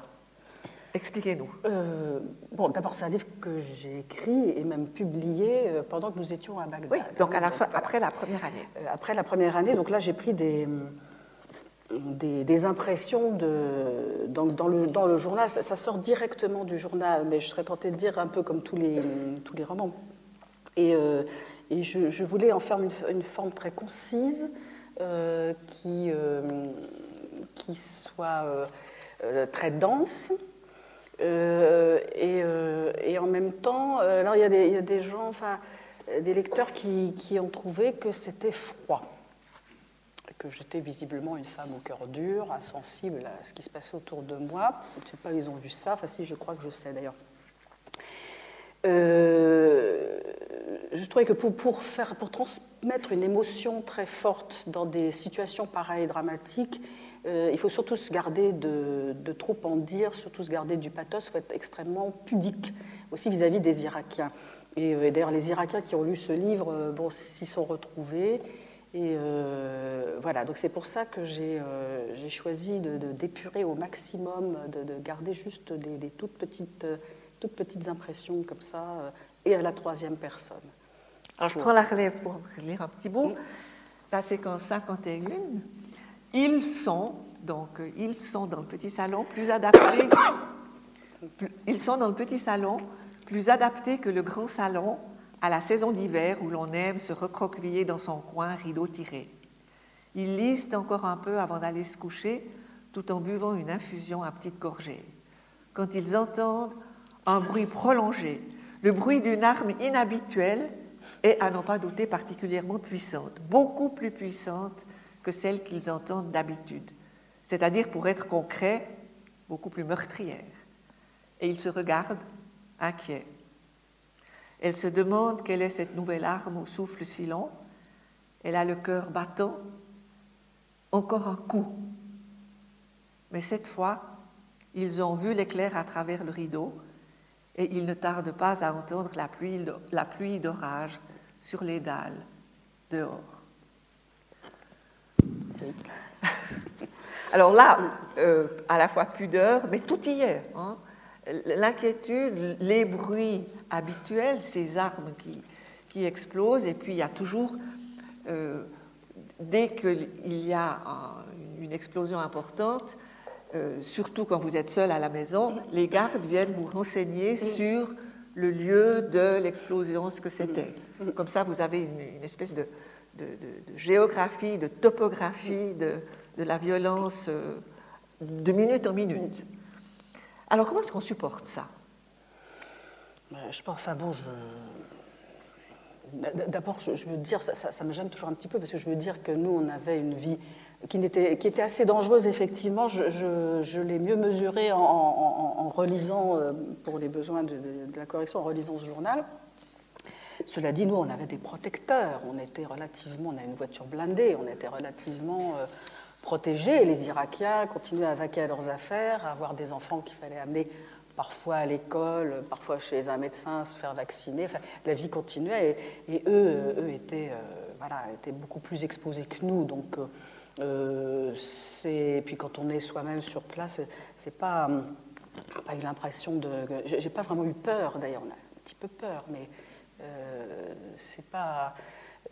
Expliquez-nous. Euh, bon, d'abord, c'est un livre que j'ai écrit et même publié pendant que nous étions à Bagdad. Oui, donc à la fin, après la première année. Après la première année, donc là, j'ai pris des, des, impressions de, dans, dans, le, dans le journal. Ça, sort directement du journal, mais je serais tentée de dire un peu comme tous les, tous les romans. Et, et je, voulais en faire une, forme très concise qui, qui soit très dense euh, euh, et, en même temps, euh, il y, a des, il y a des gens, enfin, des lecteurs qui, qui ont trouvé que c'était froid, j'étais visiblement une femme au cœur dur, insensible à ce qui se passait autour de moi. Je ne sais pas, ils ont vu ça, enfin si, je crois que je sais d'ailleurs. je trouvais que pour, pour, faire, pour transmettre une émotion très forte dans des situations pareilles dramatiques, euh, il faut surtout se garder de, trop en dire, surtout se garder du pathos, il faut être extrêmement pudique aussi vis-à-vis des Irakiens. Et, euh, d'ailleurs, les Irakiens qui ont lu ce livre, euh, bon, s'y sont retrouvés. Et voilà, donc c'est pour ça que j'ai choisi d'épurer de, au maximum, de, garder juste des, toutes, petites, toutes petites impressions comme ça, et à la troisième personne. Alors je prends la relève pour lire un petit bout. La séquence 51. Ils sont, donc, ils sont dans le petit salon plus adaptés. [coughs] Ils sont dans le petit salon plus adaptés que le grand salon à la saison d'hiver où l'on aime se recroqueviller dans son coin, rideau tiré. Ils lisent encore un peu avant d'aller se coucher, tout en buvant une infusion à petites gorgées. Quand ils entendent un bruit prolongé, le bruit d'une arme inhabituelle et à n'en pas douter particulièrement puissante, beaucoup plus puissante que celles qu'ils entendent d'habitude, c'est-à-dire, pour être concret, beaucoup plus meurtrières. Et ils se regardent inquiets. Elle se demande quelle est cette nouvelle arme au souffle si long. Elle a le cœur battant. Encore un coup. Mais cette fois, ils ont vu l'éclair à travers le rideau et il ne tarde pas à entendre la pluie, la pluie d'orage sur les dalles dehors. Alors là, euh, à la fois pudeur, mais tout y est. Hein. L'inquiétude, les bruits habituels, ces armes qui, qui explosent, et puis il y a toujours, euh, dès qu'il y a une explosion importante, euh, surtout quand vous êtes seul à la maison, les gardes viennent vous renseigner sur le lieu de l'explosion, ce que c'était. Comme ça, vous avez une, espèce de, géographie, de topographie de, la violence euh, de minute en minute. Alors, comment est-ce qu'on supporte ça? Ben, Je pense, enfin bon, je... D'abord, je, veux dire, ça, ça, me gêne toujours un petit peu parce que je veux dire que nous, on avait une vie qui, était, assez dangereuse, effectivement. Je, l'ai mieux mesuré en, relisant, euh, pour les besoins de, la correction, en relisant ce journal. Cela dit, nous, on avait des protecteurs. On était relativement, on a une voiture blindée, on était relativement euh, protégés. Et les Irakiens continuaient à vaquer à leurs affaires, à avoir des enfants qu'il fallait amener parfois à l'école, parfois chez un médecin, se faire vacciner. La vie continuait et, eux, euh, eux étaient, voilà, étaient beaucoup plus exposés que nous. Donc, euh, et puis quand on est soi-même sur place, c'est pas, pas eu l'impression de. J'ai pas vraiment eu peur d'ailleurs, on a un petit peu peur, mais euh, c'est pas.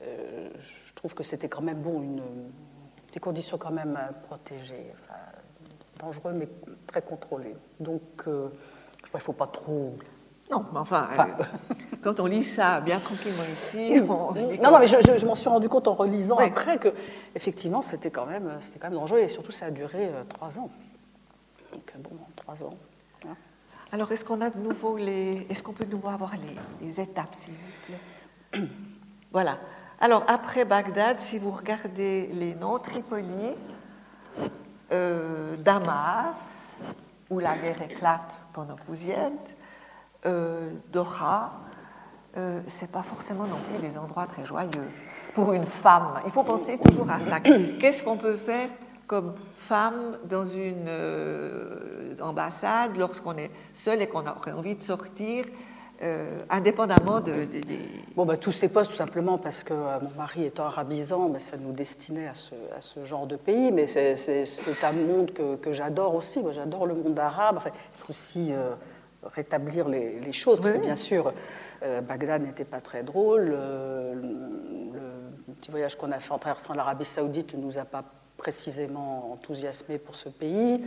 Euh, je trouve que c'était quand même bon, une, des conditions quand même protégées, enfin, dangereux mais très contrôlées. Donc je crois qu'il ne faut pas trop non, mais enfin, euh, [laughs] quand on lit ça bien tranquillement ici, on non, non, mais je, m'en suis rendu compte en relisant après que effectivement c'était quand même, c'était quand même dangereux et surtout ça a duré euh, trois ans. Donc euh, bon, trois ans. Hein. Alors est-ce qu'on a de nouveau les, est-ce qu'on peut de nouveau avoir les, étapes, s'il vous plaît? Voilà. Alors après Bagdad, si vous regardez les noms, Tripoli, Damas, où la guerre éclate pendant que vous y êtes, euh, Doha, euh, c'est pas forcément non plus des endroits très joyeux pour une femme. Il faut penser toujours à ça. [coughs] Qu'est-ce qu'on peut faire comme femme dans une euh, ambassade lorsqu'on est seul et qu'on aurait envie de sortir euh, indépendamment de, Bon, bah, tous ces postes, tout simplement parce que mon mari étant arabisant, mais ça nous destinait à ce, à ce genre de pays. Mais c'est un monde que, que j'adore aussi. Moi, j'adore le monde arabe. Enfin, il faut aussi rétablir les, choses. bien sûr, euh, Bagdad n'était pas très drôle. le, petit voyage qu'on a fait en traversant l'Arabie Saoudite ne nous a pas précisément enthousiasmé pour ce pays.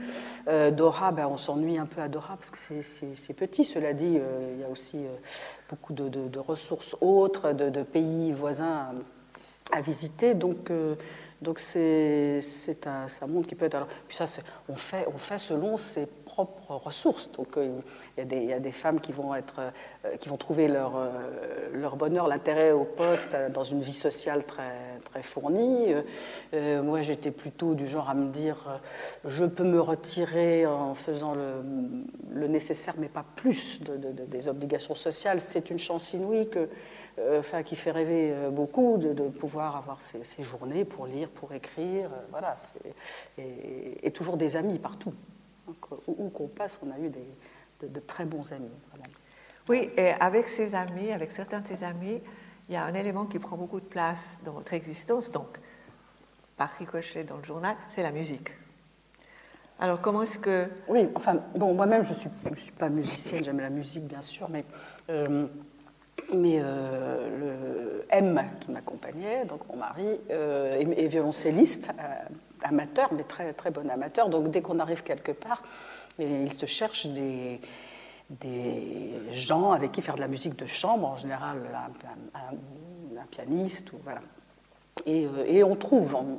Euh, Doha, ben, on s'ennuie un peu à Doha parce que c'est petit. Cela dit, euh, il y a aussi beaucoup de, ressources autres, de, pays voisins à, visiter. Donc, donc c'est un, un, monde qui peut être. Alors, puis ça, on fait, on fait selon ses propres ressources. Donc euh, il y, a des, femmes qui vont, être, euh, qui vont trouver leur, euh, leur bonheur, l'intérêt au poste dans une vie sociale très, très fournie. moi j'étais plutôt du genre à me dire je peux me retirer en faisant le, nécessaire mais pas plus de, des obligations sociales. C'est une chance inouïe enfin, qui fait rêver beaucoup de, pouvoir avoir ces, journées pour lire, pour écrire. voilà, et toujours des amis partout où qu'on passe, on a eu de, très bons amis. Oui, et avec ses amis, avec certains de ses amis, il y a un élément qui prend beaucoup de place dans votre existence, donc par ricochet dans le journal, c'est la musique. Alors comment est-ce que... Oui, enfin, bon, moi-même, je ne suis, je suis pas musicienne, j'aime la musique, bien sûr, mais, euh, mais euh, le M qui m'accompagnait, donc mon mari, euh, est, violoncelliste, amateur, mais très, très bon amateur. Donc dès qu'on arrive quelque part, il se cherche des, des gens avec qui faire de la musique de chambre, en général un, pianiste. Ou, voilà. Et, euh, et, on trouve, on,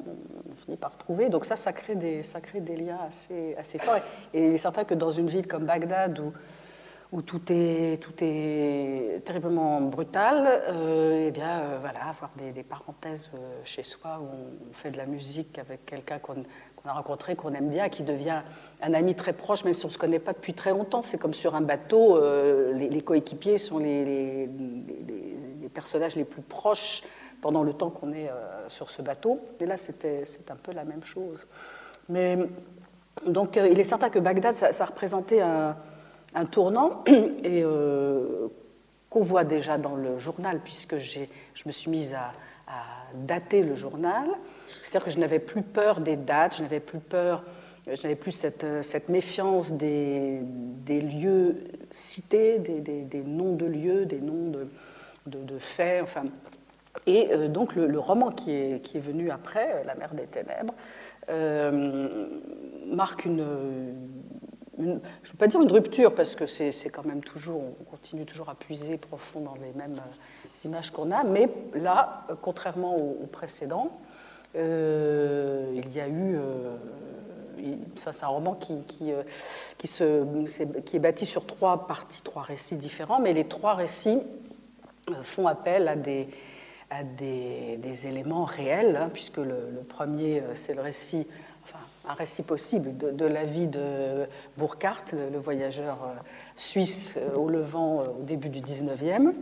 finit par trouver. Donc ça, ça crée des, ça crée des liens assez, assez forts. Et il est certain que dans une ville comme Bagdad, où où tout est, tout est terriblement brutal, euh, eh bien, euh, voilà, avoir des, parenthèses euh, chez soi où on fait de la musique avec quelqu'un qu'on a rencontré, qu'on aime bien, qui devient un ami très proche, même si on ne se connaît pas depuis très longtemps. C'est comme sur un bateau, les, coéquipiers sont les, personnages les plus proches pendant le temps qu'on est sur ce bateau. Et là, c'est un peu la même chose. Mais donc, il est certain que Bagdad, ça représentait un un tournant [clears throat] et qu'on voit déjà dans le journal, puisque je me suis mise à, dater le journal. C'est-à-dire que je n'avais plus peur des dates, je n'avais plus peur, je n'avais plus cette, cette méfiance des, des, lieux cités, des, des, noms de lieux, des noms de, de, faits. Enfin, et euh, donc le, roman qui est, qui est, venu après, La mer des ténèbres, euh, marque une, je ne veux pas dire une rupture, parce que c'est quand même toujours, on continue toujours à puiser profond dans les mêmes euh, images qu'on a, mais là, contrairement au, précédent, il y a eu. ça, c'est un roman qui, qui, se, qui est bâti sur trois parties, trois récits différents, mais les trois récits font appel à des, à des, éléments réels, hein, puisque le, premier, euh, c'est le récit, un récit possible de, la vie de Burckhardt, le, voyageur euh, suisse euh, au Levant au début du 19e.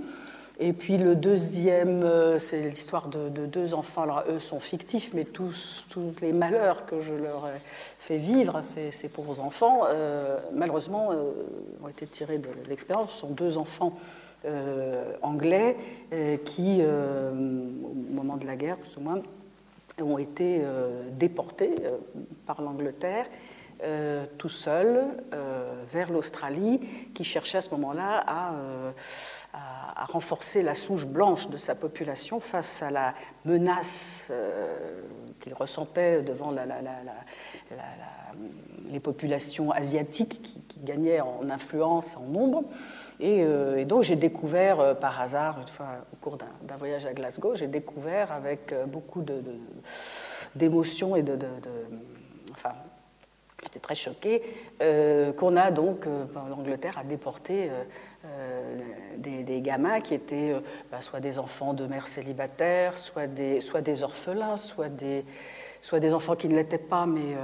Et puis le deuxième, c'est l'histoire de, deux enfants. Alors eux sont fictifs, mais tous, les malheurs que je leur ai fait vivre, ces, ces pauvres enfants, malheureusement, ont été tirés de l'expérience. Ce sont deux enfants euh, anglais euh, qui, euh, au moment de la guerre, plus ou moins, ont été déportés par l'Angleterre tout seuls vers l'Australie, qui cherchait à ce moment-là à, renforcer la souche blanche de sa population face à la menace qu'il ressentait devant les populations asiatiques qui, qui, gagnaient en influence, en nombre. Euh, et, donc j'ai découvert euh, par hasard, une fois au cours d'un voyage à Glasgow, j'ai découvert avec euh, beaucoup d'émotions et de, enfin, j'étais très choquée, qu'on a donc, l'Angleterre a déporté des, gamins qui étaient bah, soit des enfants de mères célibataires, soit des, soit des orphelins, soit des, soit des enfants qui ne l'étaient pas, mais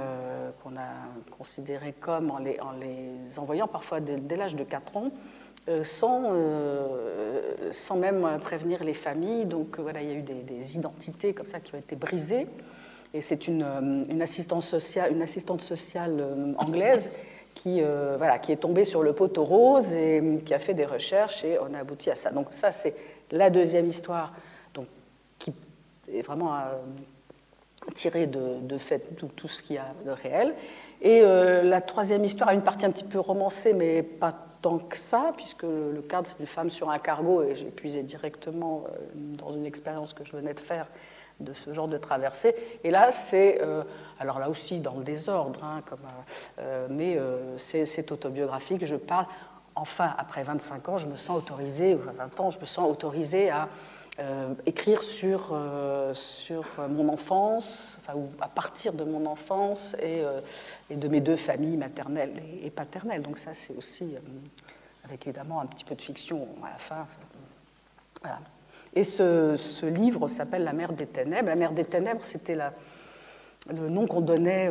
qu'on a considérés comme en les, en les envoyant parfois dès l'âge de 4 ans. euh, sans, euh, sans même prévenir les familles. Donc euh, voilà, il y a eu des, identités comme ça qui ont été brisées. Et c'est une, une, assistante sociale, une assistante sociale anglaise qui, voilà, qui est tombée sur le poteau rose et qui a fait des recherches et on a abouti à ça. Donc ça, c'est la deuxième histoire donc, qui est vraiment tirée de, de fait tout ce qu'il y a de réel. Et la troisième histoire a une partie un petit peu romancée, mais pas tant que ça, puisque le cadre, c'est une femme sur un cargo, et j'ai puisé directement euh, dans une expérience que je venais de faire de ce genre de traversée. Et là, c'est, euh, alors là aussi dans le désordre, hein, comme, euh, mais c'est autobiographique. Je parle, enfin, après 25 ans, je me sens autorisée, ou 20 ans, je me sens autorisée à écrire sur, sur mon enfance, enfin, ou à partir de mon enfance et, de mes deux familles maternelles et, et paternelles. Donc ça, c'est aussi avec évidemment un petit peu de fiction à la fin. Et ce, livre s'appelle La mer des ténèbres. La mer des ténèbres, c'était le nom qu'on donnait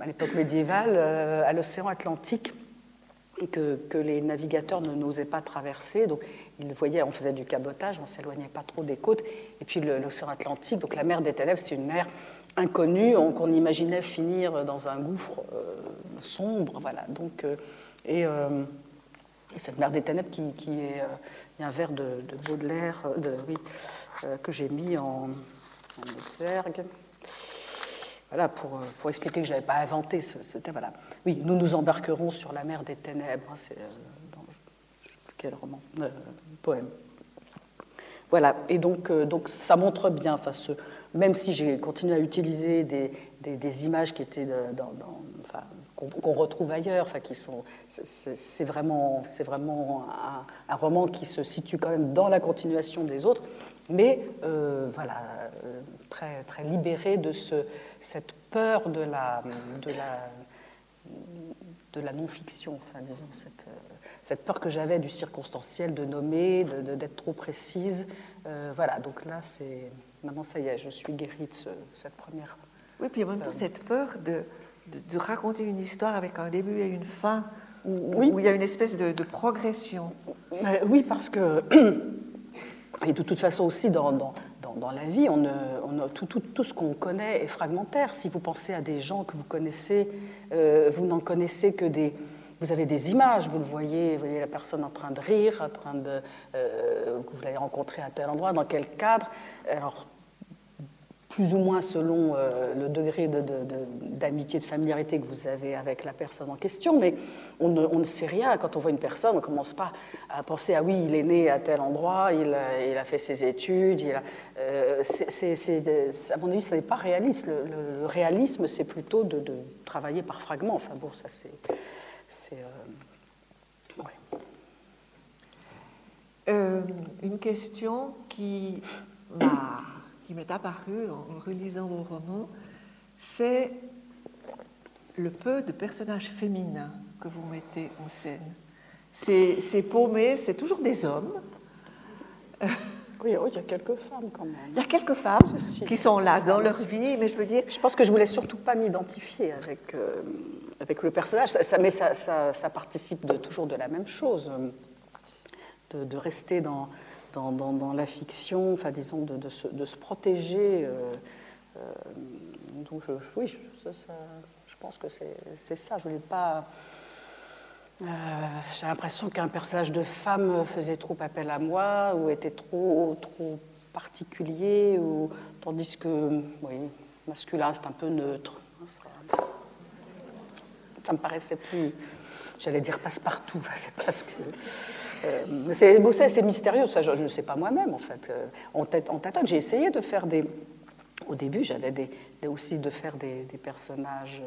à l'époque médiévale euh, à l'océan Atlantique. Que, que, les navigateurs ne n'osaient pas traverser. Donc, ils voyaient, on faisait du cabotage, on s'éloignait pas trop des côtes. Et puis l'océan Atlantique, donc la mer des ténèbres, c'est une mer inconnue qu'on imaginait finir dans un gouffre euh, sombre. Voilà. Donc, euh, et et cette mer des ténèbres qui, est. Euh, il un vers de, Baudelaire euh, de, oui, euh, que j'ai mis en, en, exergue. Voilà, pour, expliquer que je n'avais pas inventé ce, thème. Voilà. Oui, nous nous embarquerons sur la mer des ténèbres. Hein, quel roman Poème. Voilà, et donc, donc ça montre bien, enfin, ce, même si j'ai continué à utiliser des, des, images qui étaient dans, enfin, qu'on retrouve ailleurs, enfin, qui sont, c'est vraiment, c'est vraiment un, roman qui se situe quand même dans la continuation des autres, mais euh, voilà, euh, très, très libéré de ce, cette peur de la, de la, de la non-fiction, enfin, disons, cette, cette peur que j'avais du circonstanciel, de nommer, d'être trop précise. Euh, voilà, donc là, c'est maintenant, ça y est, je suis guérie de cette première. Oui, puis en même temps, cette peur de de, raconter une histoire avec un début et une fin, où, il y a une espèce de, progression. Euh, oui, parce que, [clears throat] et de toute façon aussi dans, dans, dans, la vie, on, on tout, tout, tout, ce qu'on connaît est fragmentaire. Si vous pensez à des gens que vous connaissez, euh, vous n'en connaissez que des, vous avez des images, vous le voyez, vous voyez la personne en train de rire, en train de, euh, que vous l'avez rencontré à tel endroit, dans quel cadre. Alors, plus ou moins selon euh, le degré d'amitié, de, familiarité que vous avez avec la personne en question, mais on ne, sait rien. Quand on voit une personne, on ne commence pas à penser Ah oui, il est né à tel endroit, il a, fait ses études. Euh, à mon avis, ce n'est pas réaliste. Le, réalisme, c'est plutôt de, travailler par fragments. Enfin bon, ça c'est. Euh, une question qui m'a qui m'est apparu en relisant vos romans, c'est le peu de personnages féminins que vous mettez en scène. C'est paumé, c'est toujours des hommes. Oui, il y a quelques femmes quand même. Il y a quelques femmes qui sont là dans leur vie, mais je veux dire. Je pense que je voulais surtout pas m'identifier avec, euh, avec le personnage, ça, mais ça, participe de, toujours de la même chose, de, de rester dans, dans, la fiction, enfin disons de, se, de se, protéger. Euh, euh, donc je, oui, je, pense que c'est ça. Je voulais pas. Euh, j'ai l'impression qu'un personnage de femme faisait trop appel à moi ou était trop, trop particulier, ou, tandis que oui, masculin, c'est un peu neutre. Ça me paraissait plus, j'allais dire passe-partout, c'est parce que euh, c'est mystérieux, ça je ne sais pas moi-même en fait. Euh, en tête, en tête, j'ai essayé de faire des. Au début, j'avais des, aussi de faire des, personnages,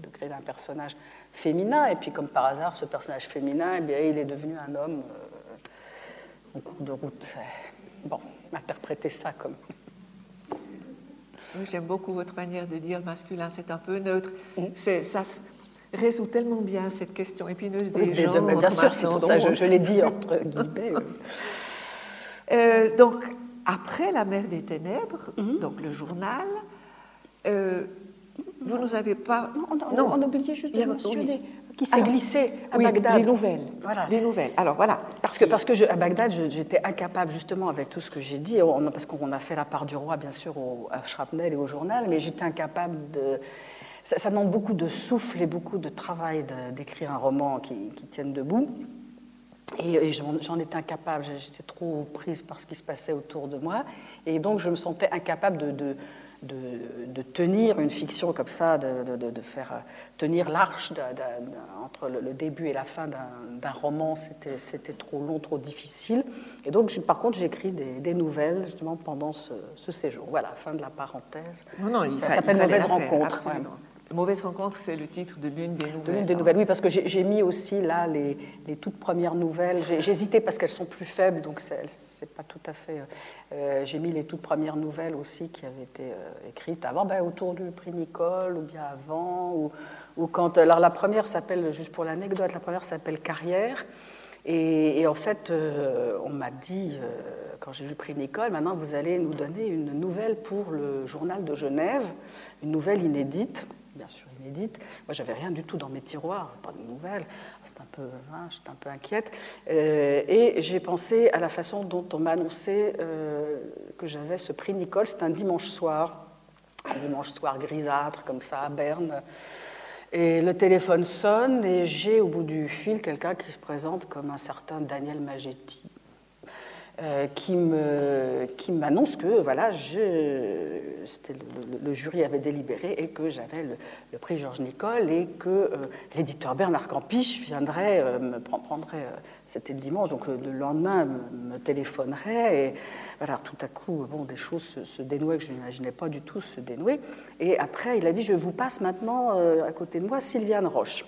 de, créer un personnage féminin, et puis comme par hasard, ce personnage féminin, eh bien, il est devenu un homme euh, en cours de route. Bon, interpréter ça comme. [laughs] J'aime beaucoup votre manière de dire masculin, c'est un peu neutre. Mm. C'est ça résout tellement bien cette question épineuse des gens. bien sûr, c'est pour ça que je, l'ai dit entre [laughs] guillemets. Euh, donc, après La mer des ténèbres, mhm. donc le journal, euh, vous nous avez pas. Non, on, a oublié juste de mentionner. Qui s'est glissé à Bagdad. Des nouvelles. Voilà. Des nouvelles. Alors voilà. Parce que, parce que je, à Bagdad, j'étais incapable, justement, avec tout ce que j'ai dit, parce qu'on a fait la part du roi, bien sûr, au, à Shrapnel et au journal, mais j'étais incapable de ça, demande beaucoup de souffle et beaucoup de travail d'écrire un roman qui, tienne debout. Et, j'en étais incapable, j'étais trop prise par ce qui se passait autour de moi. Et donc je me sentais incapable de, de, tenir une fiction comme ça, de, faire tenir l'arche entre le, début et la fin d'un roman. C'était trop long, trop difficile. Et donc, par contre, j'écris des, des, nouvelles justement pendant ce, séjour. Voilà, fin de la parenthèse. Non, non, il ça s'appelle Mauvaise rencontre. Mauvaise rencontre, c'est le titre de l'une des nouvelles. l'une des nouvelles, oui, parce que j'ai mis aussi là les, les toutes premières nouvelles. Hésité parce qu'elles sont plus faibles, donc c'est pas tout à fait. Euh, j'ai mis les toutes premières nouvelles aussi qui avaient été euh, écrites avant, ben, autour du prix Nicole, ou bien avant, ou, ou quand. Alors la première s'appelle, juste pour l'anecdote, la première s'appelle Carrière. Et, en fait, euh, on m'a dit, quand j'ai vu le prix Nicole, maintenant vous allez nous donner une nouvelle pour le journal de Genève, une nouvelle inédite bien sûr inédite. Moi, j'avais rien du tout dans mes tiroirs, pas de nouvelles. C'était un peu, hein, j'étais un peu inquiète. Euh, et j'ai pensé à la façon dont on m'a annoncé euh, que j'avais ce prix Nicole. C'était un dimanche soir, un dimanche soir grisâtre comme ça à Berne. Et le téléphone sonne et j'ai au bout du fil quelqu'un qui se présente comme un certain Daniel Magetti. Euh, qui m'annonce qui que voilà, je, le, le, jury avait délibéré et que j'avais le, prix Georges Nicole et que euh, l'éditeur Bernard Campiche viendrait euh, me prendrait, c'était le dimanche, donc le, lendemain me, téléphonerait et voilà, tout à coup, bon, des choses se, se dénouaient que je n'imaginais pas du tout se dénouer. Et après, il a dit, je vous passe maintenant à côté de moi Sylviane Roche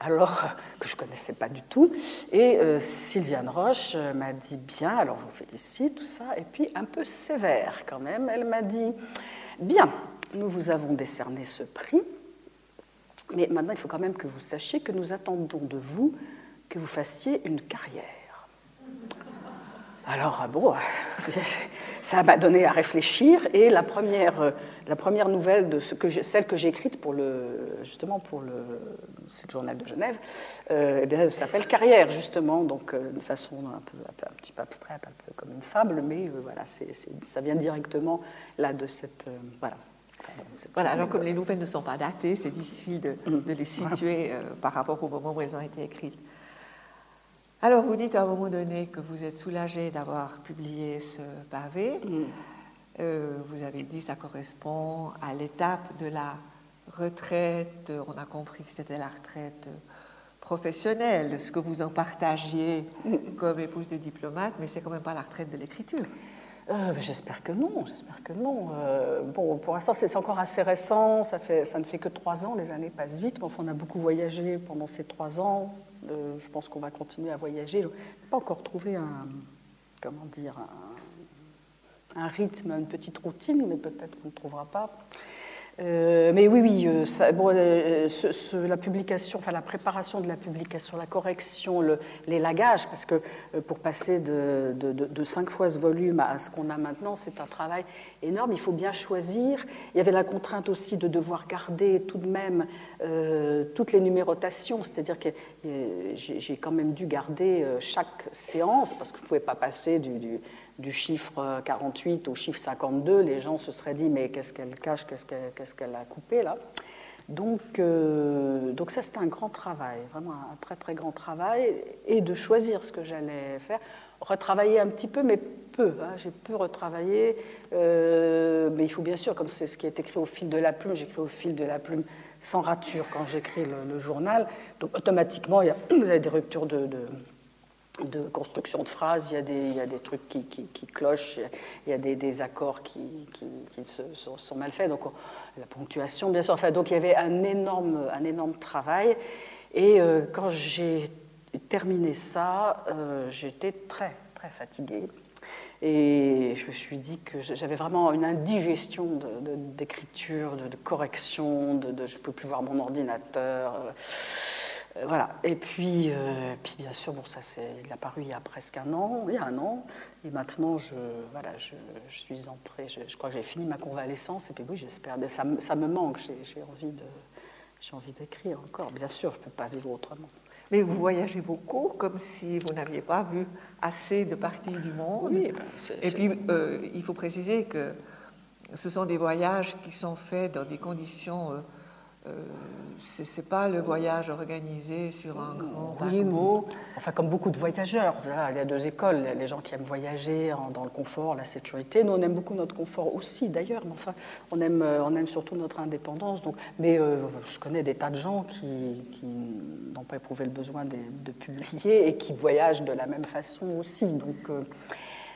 alors que je ne connaissais pas du tout. Et euh, Sylviane Roche euh, m'a dit bien, alors je vous félicite, tout ça, et puis un peu sévère quand même, elle m'a dit, bien, nous vous avons décerné ce prix, mais maintenant il faut quand même que vous sachiez que nous attendons de vous que vous fassiez une carrière. Alors, ah bon, [laughs] ça m'a donné à réfléchir et la première, euh, la première nouvelle de ce que celle que j'ai écrite pour le, justement pour le, journal de Genève, euh, eh elle s'appelle Carrière justement, donc euh, d'une façon un, peu, un, petit peu abstraite, un peu comme une fable, mais voilà, ça vient directement là de cette, voilà. voilà, alors comme les nouvelles ne sont pas datées, c'est difficile de, Mm. les situer euh, par rapport au moment où elles ont été écrites. Alors vous dites à un moment donné que vous êtes soulagé d'avoir publié ce pavé. Mm. Euh, vous avez dit que ça correspond à l'étape de la retraite. On a compris que c'était la retraite professionnelle, ce que vous en partagiez comme épouse de diplomate, mais c'est quand même pas la retraite de l'écriture. Euh, j'espère que non, j'espère que non. Euh, bon, pour l'instant, c'est encore assez récent, ça, fait, ça ne fait que trois ans, les années passent vite, mais enfin, on a beaucoup voyagé pendant ces trois ans. Euh, je pense qu'on va continuer à voyager. Je n'ai pas encore trouvé un, comment dire, un, un rythme, une petite routine, mais peut-être qu'on ne trouvera pas. Euh, mais oui, oui, euh, euh, la publication, enfin la préparation de la publication, la correction, le, l'élagage, parce que pour passer de, cinq fois ce volume à ce qu'on a maintenant, c'est un travail énorme. Il faut bien choisir. Il y avait la contrainte aussi de devoir garder tout de même toutes les numérotations, c'est-à-dire que j'ai, quand même dû garder chaque séance, parce que je ne pouvais pas passer du du chiffre 48 au chiffre 52, les gens se seraient dit mais qu'est-ce qu'elle cache, qu'est-ce qu'elle, a coupé là? Donc, euh, donc ça c'était un grand travail, vraiment un très très grand travail, et de choisir ce que j'allais faire, retravailler un petit peu, mais peu, hein, j'ai peu retravaillé, euh, mais il faut bien sûr, comme c'est ce qui est écrit au fil de la plume, j'écris au fil de la plume sans rature quand j'écris le, journal, donc automatiquement il y a, [clears throat] vous avez des ruptures de de construction de phrases, il y a des, il y a des trucs qui, qui, clochent, il y a des, des accords qui, qui se, sont, mal faits, donc la ponctuation, bien sûr. Enfin, donc il y avait un énorme, un énorme travail. Et euh, quand j'ai terminé ça, euh, j'étais très, très fatiguée. Et je me suis dit que j'avais vraiment une indigestion d'écriture, de, correction, de, je ne peux plus voir mon ordinateur. Voilà. Et puis, euh, puis, bien sûr, bon, ça, c'est, il a paru il y a presque un an, il y a un an. Et maintenant, je, voilà, je, je suis entrée, je, je, crois que j'ai fini ma convalescence. Et puis, oui, j'espère. Ça, ça me manque. J'ai, envie de, j'ai envie d'écrire encore. Bien sûr, je ne peux pas vivre autrement. Mais vous voyagez beaucoup, comme si vous n'aviez pas vu assez de parties du monde. Oui, ben, Et puis, euh, il faut préciser que ce sont des voyages qui sont faits dans des conditions. Euh, euh, c'est pas le voyage organisé sur un grand paquebot. Enfin, comme beaucoup de voyageurs, là, il y a deux écoles. Les gens qui aiment voyager dans le confort, la sécurité. Nous, on aime beaucoup notre confort aussi, d'ailleurs, mais enfin, on aime, on aime surtout notre indépendance. Donc, mais euh, je connais des tas de gens qui, qui n'ont pas éprouvé le besoin de, de, publier et qui voyagent de la même façon aussi. Donc, euh,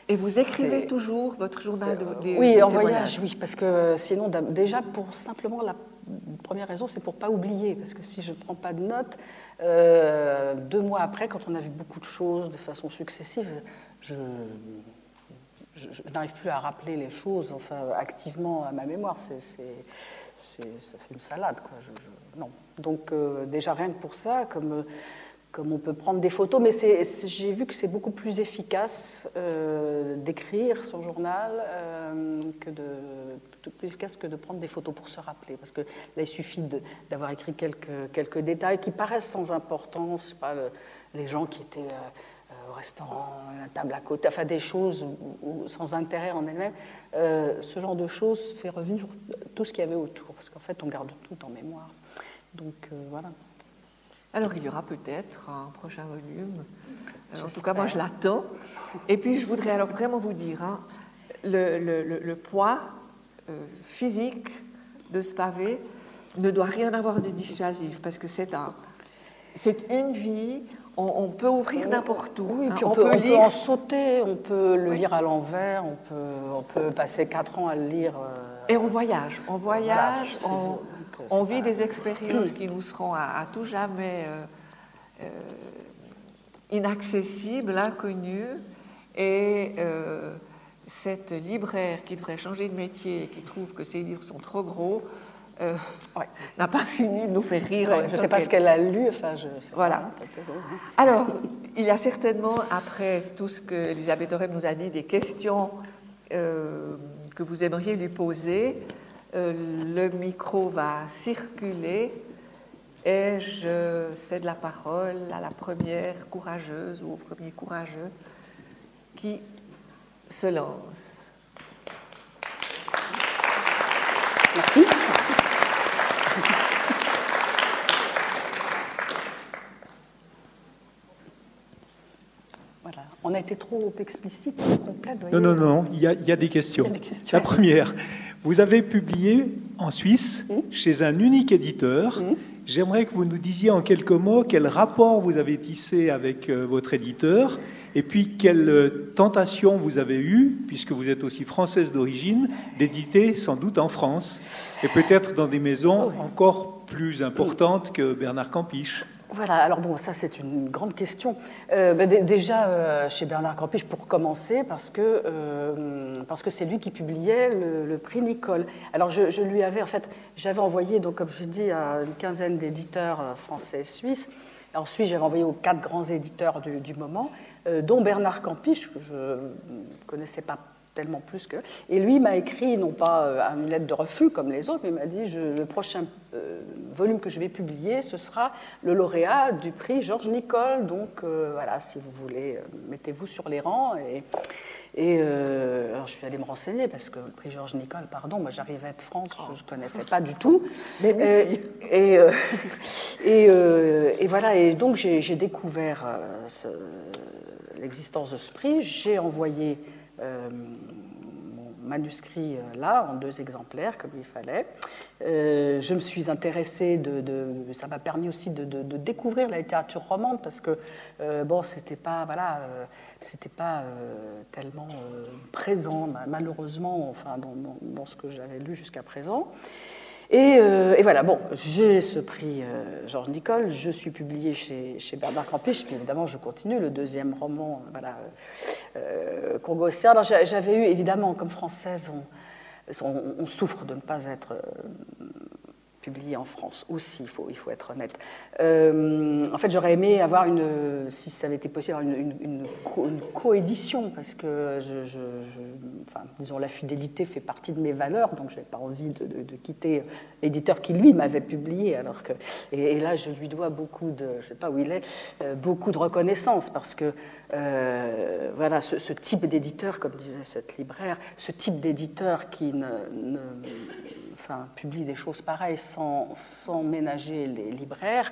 et vous écrivez toujours votre journal de, de Oui, en voyage, voyages. oui, parce que sinon, déjà pour simplement la première raison, c'est pour pas oublier, parce que si je ne prends pas de notes, euh, deux mois après, quand on a vu beaucoup de choses de façon successive, je, n'arrive plus à rappeler les choses, enfin, activement à ma mémoire. C'est, ça fait une salade, non. Donc euh, déjà rien que pour ça, comme comme on peut prendre des photos, mais j'ai vu que c'est beaucoup plus efficace euh, d'écrire son journal euh, que de plus que de prendre des photos pour se rappeler, parce que là il suffit d'avoir écrit quelques, détails qui paraissent sans importance, pas, le, les gens qui étaient euh, au restaurant, la table à côté, enfin des choses sans intérêt en elles-mêmes. Ce genre de choses fait revivre tout ce qu'il y avait autour, parce qu'en fait on garde tout en mémoire. Donc voilà. Alors il y aura peut-être un prochain volume. Euh, en tout cas, moi je l'attends. Et puis je voudrais alors vraiment vous dire, hein, le, le, le, le, poids euh, physique de ce pavé ne doit rien avoir de dissuasif parce que c'est un, c'est une vie. On, on peut ouvrir n'importe où. Oui, hein, on, on, peut, peut, on peut, en sauter, on peut le oui. lire à l'envers, on peut, on peut passer quatre ans à le lire. Euh... Et on voyage, on voyage, voilà, on, vit des expériences qui nous seront à, à tout jamais euh, euh, inaccessibles, inconnues, et euh, cette libraire qui devrait changer de métier et qui trouve que ses livres sont trop gros euh, ouais. n'a pas fini de nous faire rire. Ouais, je ne sais pas ce qu'elle a lu, enfin je Voilà. Pas, Alors, il y a certainement, après tout ce que Elisabeth Orem nous a dit, des questions euh, que vous aimeriez lui poser. Euh, le micro va circuler et je cède la parole à la première courageuse ou au premier courageux qui se lance. Merci. Voilà. On a été trop explicite, complète. Non, non, non, il y a. Il y a des questions. La première vous avez publié en Suisse, Hmm. chez un unique éditeur. Hmm. J'aimerais que vous nous disiez en quelques mots quel rapport vous avez tissé avec euh, votre éditeur et puis quelle euh, tentation vous avez eue, puisque vous êtes aussi française d'origine, d'éditer sans doute en France et peut-être dans des maisons encore plus importantes que Bernard Campiche. Voilà, alors bon, ça c'est une grande question. Euh, ben, dé- déjà euh, chez Bernard Campiche pour commencer, parce que euh, parce que c'est lui qui publiait le, prix Nicole. Alors je, lui avais en fait, j'avais envoyé donc comme je dis à une quinzaine d'éditeurs français et suisses. Ensuite j'avais envoyé aux quatre grands éditeurs du, du moment, dont Bernard Campiche que je ne connaissais pas tellement plus que. Et lui m'a écrit, non pas euh, une lettre de refus comme les autres, mais il m'a dit je, le prochain euh, volume que je vais publier, ce sera le lauréat du prix Georges Nicole. Donc euh, voilà, si vous voulez, mettez-vous sur les rangs. Et, et euh, alors je suis allée me renseigner parce que le prix Georges Nicole, pardon, moi j'arrivais de France, je ne connaissais pas du tout. [laughs] Ici. et, [laughs] et, et voilà, et donc j'ai découvert ce- l'existence de ce prix. J'ai envoyé euh, manuscrit euh, là, en deux exemplaires, comme il fallait. Euh, je me suis intéressée, de, ça m'a permis aussi de, découvrir la littérature romande, parce que, euh, bon, c'était pas, voilà, euh, c'était pas tellement présent, ma- malheureusement, enfin, dans ce que j'avais lu jusqu'à présent. Et, euh, et voilà, bon, j'ai ce prix euh, Georges Nicole, je suis publiée chez, Bernard Campiche, puis évidemment je continue, le deuxième roman, euh, voilà, Congo j'a- j'avais eu, évidemment, comme française, on, souffre de ne pas être publié en France aussi, il faut, il faut être honnête. Euh, en fait, j'aurais aimé avoir une, si ça avait été possible, une, co- coédition, parce que, je, enfin, disons, la fidélité fait partie de mes valeurs, donc je n'avais pas envie de, quitter l'éditeur qui, lui, m'avait publié. Alors que, et, là, je lui dois beaucoup de, je sais pas où il est, euh, beaucoup de reconnaissance, parce que, euh, voilà, ce, type d'éditeur, comme disait cette libraire, ce type d'éditeur qui ne- enfin, publie des choses pareilles sans, ménager les libraires,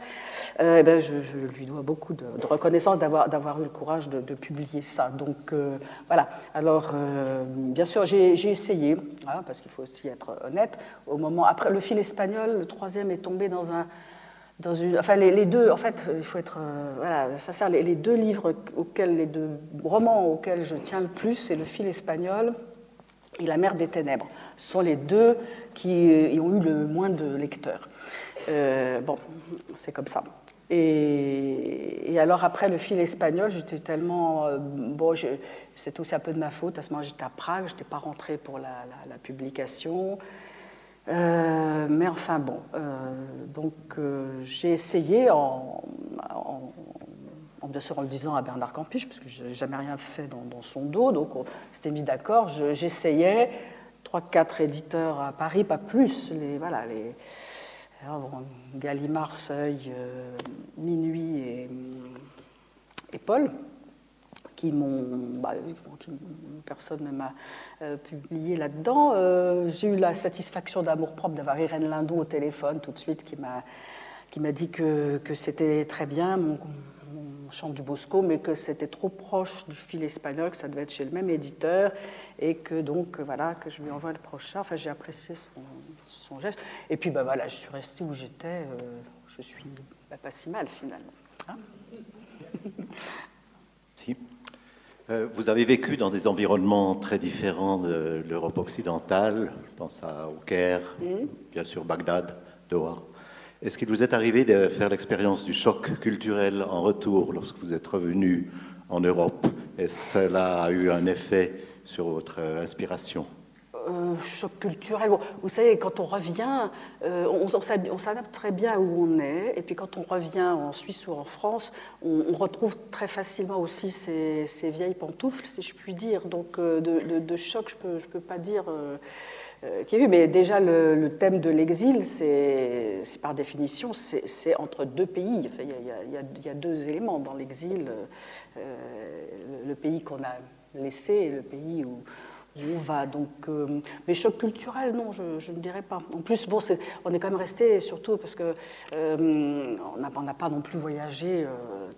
euh, eh ben, je, lui dois beaucoup de, reconnaissance d'avoir, eu le courage de, publier ça. Donc euh, voilà. Alors, euh, bien sûr, j'ai, j'ai essayé, hein, parce qu'il faut aussi être honnête, au moment. Après, le fil espagnol, le troisième est tombé dans un. Enfin, les, deux, en fait, il faut être. euh, voilà, ça sert. Les, deux livres auxquels, les deux romans auxquels je tiens le plus, c'est Le fil espagnol et La mer des ténèbres. Ce sont les deux qui euh, ont eu le moins de lecteurs. Euh, bon, c'est comme ça. Et, alors après le fil espagnol, j'étais tellement euh, bon, c'est aussi un peu de ma faute. À ce moment, j'étais à Prague, je n'étais pas rentrée pour la publication. Euh, mais enfin bon, euh, donc euh, j'ai essayé en, en, en- bien sûr en le disant à Bernard Campiche, parce que je n'ai jamais rien fait dans, son dos, donc on s'était mis d'accord. Je- J'essayais trois, quatre éditeurs à Paris, pas plus. Les voilà les alors, bon, Gallimard, Seuil, Minuit et Paul qui m'ont. bah, qui- personne ne m'a euh, publié là-dedans. Euh, J'ai eu la satisfaction d'amour-propre d'avoir Irène Lindon au téléphone tout de suite qui m'a dit que, que c'était très bien, mon, mon chant du Bosco, mais que c'était trop proche du fil espagnol, que ça devait être chez le même éditeur, et que donc, voilà, que je lui envoie le prochain. Enfin, j'ai apprécié son, son geste. Et puis, bah, voilà, je suis restée où j'étais. euh, je suis bah, pas si mal, finalement. Hein Si. Euh, Vous avez vécu dans des environnements très différents de l'Europe occidentale. Je pense à, au Caire, bien sûr Bagdad, Doha. Est-ce qu'il vous est arrivé de faire l'expérience du choc culturel en retour lorsque vous êtes revenu en Europe? Est-ce que cela a eu un effet sur votre inspiration? Euh, choc culturel. Vous savez, quand on revient, euh, on, on s'adapte très bien où on est. Et puis quand on revient en Suisse ou en France, on, retrouve très facilement aussi ces, vieilles pantoufles, si je puis dire. Donc euh, de, choc, je ne peux, je peux pas dire qu'il y a eu. Mais déjà, le, thème de l'exil, c'est par définition, c'est entre deux pays. Enfin, il, il y y a- deux éléments dans l'exil. Le, le pays qu'on a laissé et le pays où on va. Donc, euh, mais choc culturel, non, je, ne dirais pas. En plus, bon, on est quand même resté, surtout parce que euh, on n'a pas non plus voyagé euh,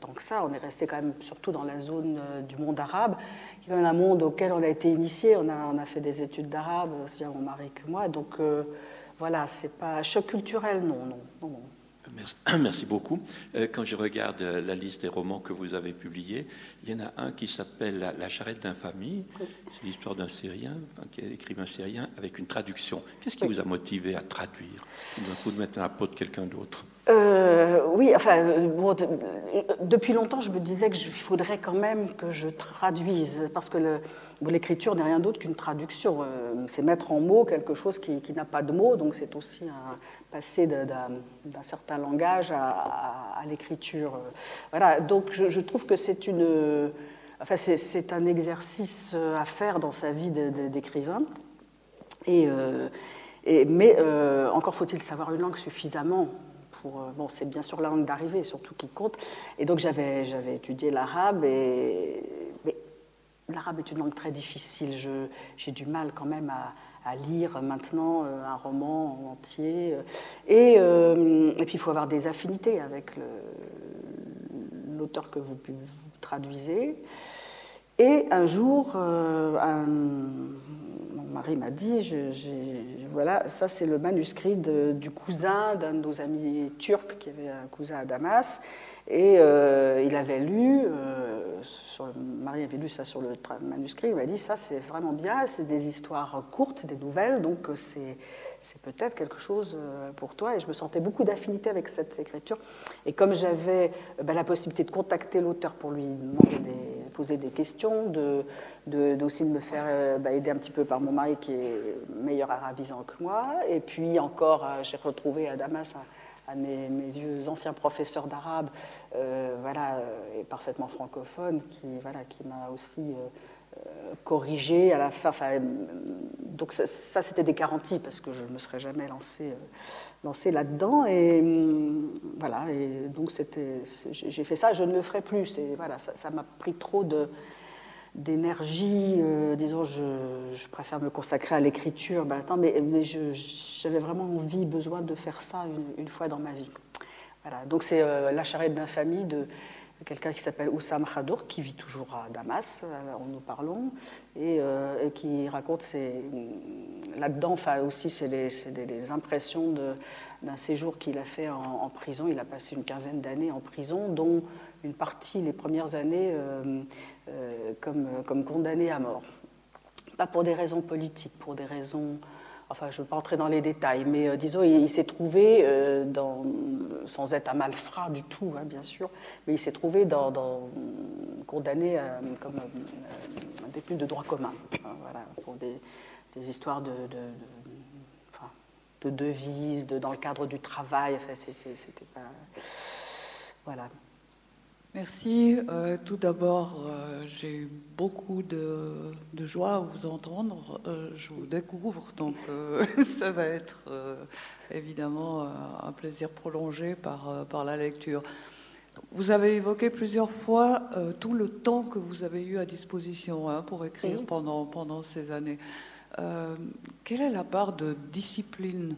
tant que ça. On est resté quand même surtout dans la zone du monde arabe, qui est quand même un monde auquel on a été initié. On a, on a fait des études d'arabe, aussi bien mon mari que moi. Donc voilà, c'est pas choc culturel, non, non, non. non. [clears throat] Merci beaucoup. Euh, quand je regarde euh, la liste des romans que vous avez publiés, il y en a un qui s'appelle La charrette d'infamie. C'est l'histoire d'un Syrien, enfin, qui est écrivain syrien, avec une traduction. Qu'est-ce qui vous a motivé à traduire? D'un coup de mettre à la peau de quelqu'un d'autre? Euh, oui, enfin, euh, depuis longtemps, je me disais qu'il faudrait quand même que je traduise, parce que l'écriture n'est rien d'autre qu'une traduction. Euh, c'est mettre en mots quelque chose qui, n'a pas de mots, donc c'est aussi un, passer d'un certain langage à, l'écriture. Voilà, donc je, trouve que c'est une, enfin, c'est un exercice à faire dans sa vie d'écrivain. Et, mais encore faut-il savoir une langue suffisamment euh, bon, c'est bien sûr la langue d'arrivée surtout qui compte. Et donc j'avais, j'avais étudié l'arabe, et, mais l'arabe est une langue très difficile. j'ai du mal quand même à, lire maintenant euh, un roman entier. Et, euh, et puis il faut avoir des affinités avec l'auteur que vous, traduisez. Et un jour, un, mari m'a dit, voilà, ça c'est le manuscrit du cousin d'un de nos amis turcs qui avait un cousin à Damas. Et euh, il avait lu, euh, Marie avait lu ça sur le manuscrit, il m'a dit ça c'est vraiment bien, c'est des histoires courtes, des nouvelles, donc euh, c'est c'est peut-être quelque chose pour toi. Et je me sentais beaucoup d'affinité avec cette écriture. Et comme j'avais ben, la possibilité de contacter l'auteur pour lui poser des questions, de, de, aussi de me faire euh, ben, aider un petit peu par mon mari qui est meilleur arabisant que moi. Et puis encore, j'ai retrouvé à Damas un, de mes, vieux anciens professeurs d'arabe, voilà, et parfaitement francophone, qui, voilà, qui m'a aussi corrigé à la fin. donc ça, c'était des garanties parce que je ne me serais jamais lancé, euh, lancé là-dedans. Et hum, voilà, et donc j'ai fait ça, je ne le ferai plus. voilà, ça m'a pris trop de d'énergie, euh, disons, je, préfère me consacrer à l'écriture. Ben, attends, mais, mais j'avais vraiment envie, besoin de faire ça une, fois dans ma vie. Voilà, donc c'est euh, La charrette d'infamie de quelqu'un qui s'appelle Oussam Khadour, qui vit toujours à Damas, euh, en nous parlons, euh, et, qui raconte là-dedans, aussi, c'est des, impressions d'un séjour qu'il a fait en, prison. Il a passé une quinzaine d'années en prison, dont une partie, les premières années, euh, comme, comme condamné à mort. Pas pour des raisons politiques, pour des raisons enfin je ne veux pas entrer dans les détails, mais euh, disons, il, s'est trouvé, euh, dans, sans être un malfrat du tout, hein, bien sûr, mais il s'est trouvé dans, condamné euh, comme détenu de droit commun, hein, voilà, pour des, histoires de, de, devises, dans le cadre du travail, enfin, c'était pas... Voilà. Merci. Euh, tout d'abord, euh, j'ai eu beaucoup de, joie à vous entendre. Euh, je vous découvre, donc [laughs] ça va être évidemment un plaisir prolongé par, par la lecture. Vous avez évoqué plusieurs fois tout le temps que vous avez eu à disposition hein, pour écrire pendant, pendant ces années. quelle est la part de discipline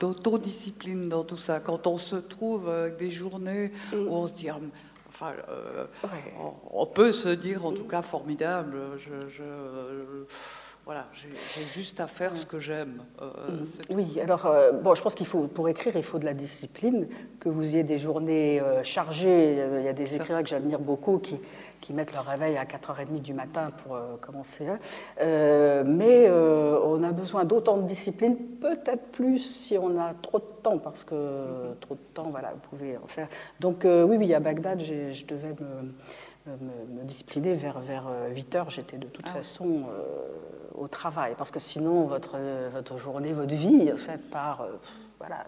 d'autodiscipline dans tout ça. Quand on se trouve avec des journées où on se dit, ah, enfin, euh, on, peut se dire en tout cas formidable. Je, voilà, j'ai juste à faire ce que j'aime. Euh, oui, alors bon, je pense qu'il faut pour écrire, il faut de la discipline. Que vous ayez des journées chargées, il y a des écrivains que j'admire beaucoup qui qui mettent leur réveil à 4h30 du matin pour euh, commencer. Hein. Euh, mais euh, on a besoin d'autant de discipline, peut-être plus si on a trop de temps, parce que trop de temps, voilà, vous pouvez en faire. Donc oui, oui, à Bagdad, je devais me, me, discipliner vers, vers 8 h J'étais de toute ah façon au travail, parce que sinon, votre, votre journée, votre vie, en fait, part, voilà,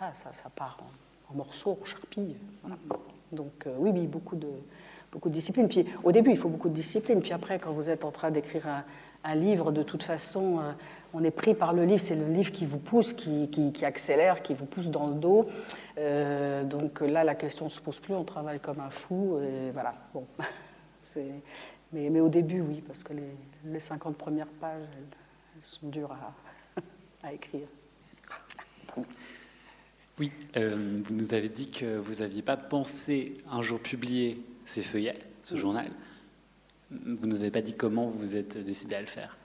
ah, ça, ça, part en, morceaux, en charpie. Donc oui, oui, beaucoup de beaucoup de discipline. Puis au début, il faut beaucoup de discipline. Puis après, quand vous êtes en train d'écrire un, livre, de toute façon, euh, on est pris par le livre. C'est le livre qui vous pousse, qui, accélère, qui vous pousse dans le dos. Euh, donc là, la question ne se pose plus. On travaille comme un fou. Voilà. Bon. [laughs] Mais, au début, oui, parce que les, les 50 premières pages, elles, sont dures à, [laughs] à écrire. Oui, euh, vous nous avez dit que vous n'aviez pas pensé un jour publier ces feuillets, ce journal. Vous ne nous avez pas dit comment vous êtes décidé à le faire.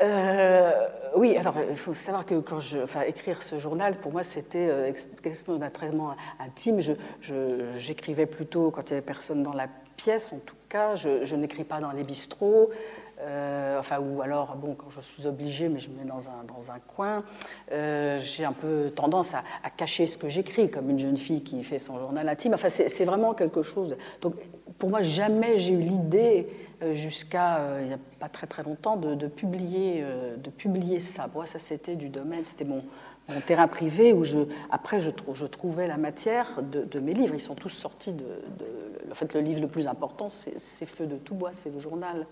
Euh, oui, alors il faut savoir que quand je, enfin, écrire ce journal, pour moi, c'était euh, un traitement intime. J'écrivais plutôt quand il n'y avait personne dans la pièce, en tout cas. Je, je n'écris pas dans les bistrots. Euh, enfin, ou alors, bon, quand je suis obligée, mais je me mets dans un, dans un coin, euh, j'ai un peu tendance à, cacher ce que j'écris, comme une jeune fille qui fait son journal intime. Enfin, c'est vraiment quelque chose. Donc, pour moi, jamais j'ai eu l'idée, euh, jusqu'à il n'y a pas très très longtemps, de, publier, de publier ça. Moi, ça, c'était du domaine, c'était mon, mon terrain privé où je, après je, je trouvais la matière de, mes livres. Ils sont tous sortis de, En fait, le livre le plus important, c'est Feu de tout bois, c'est le journal.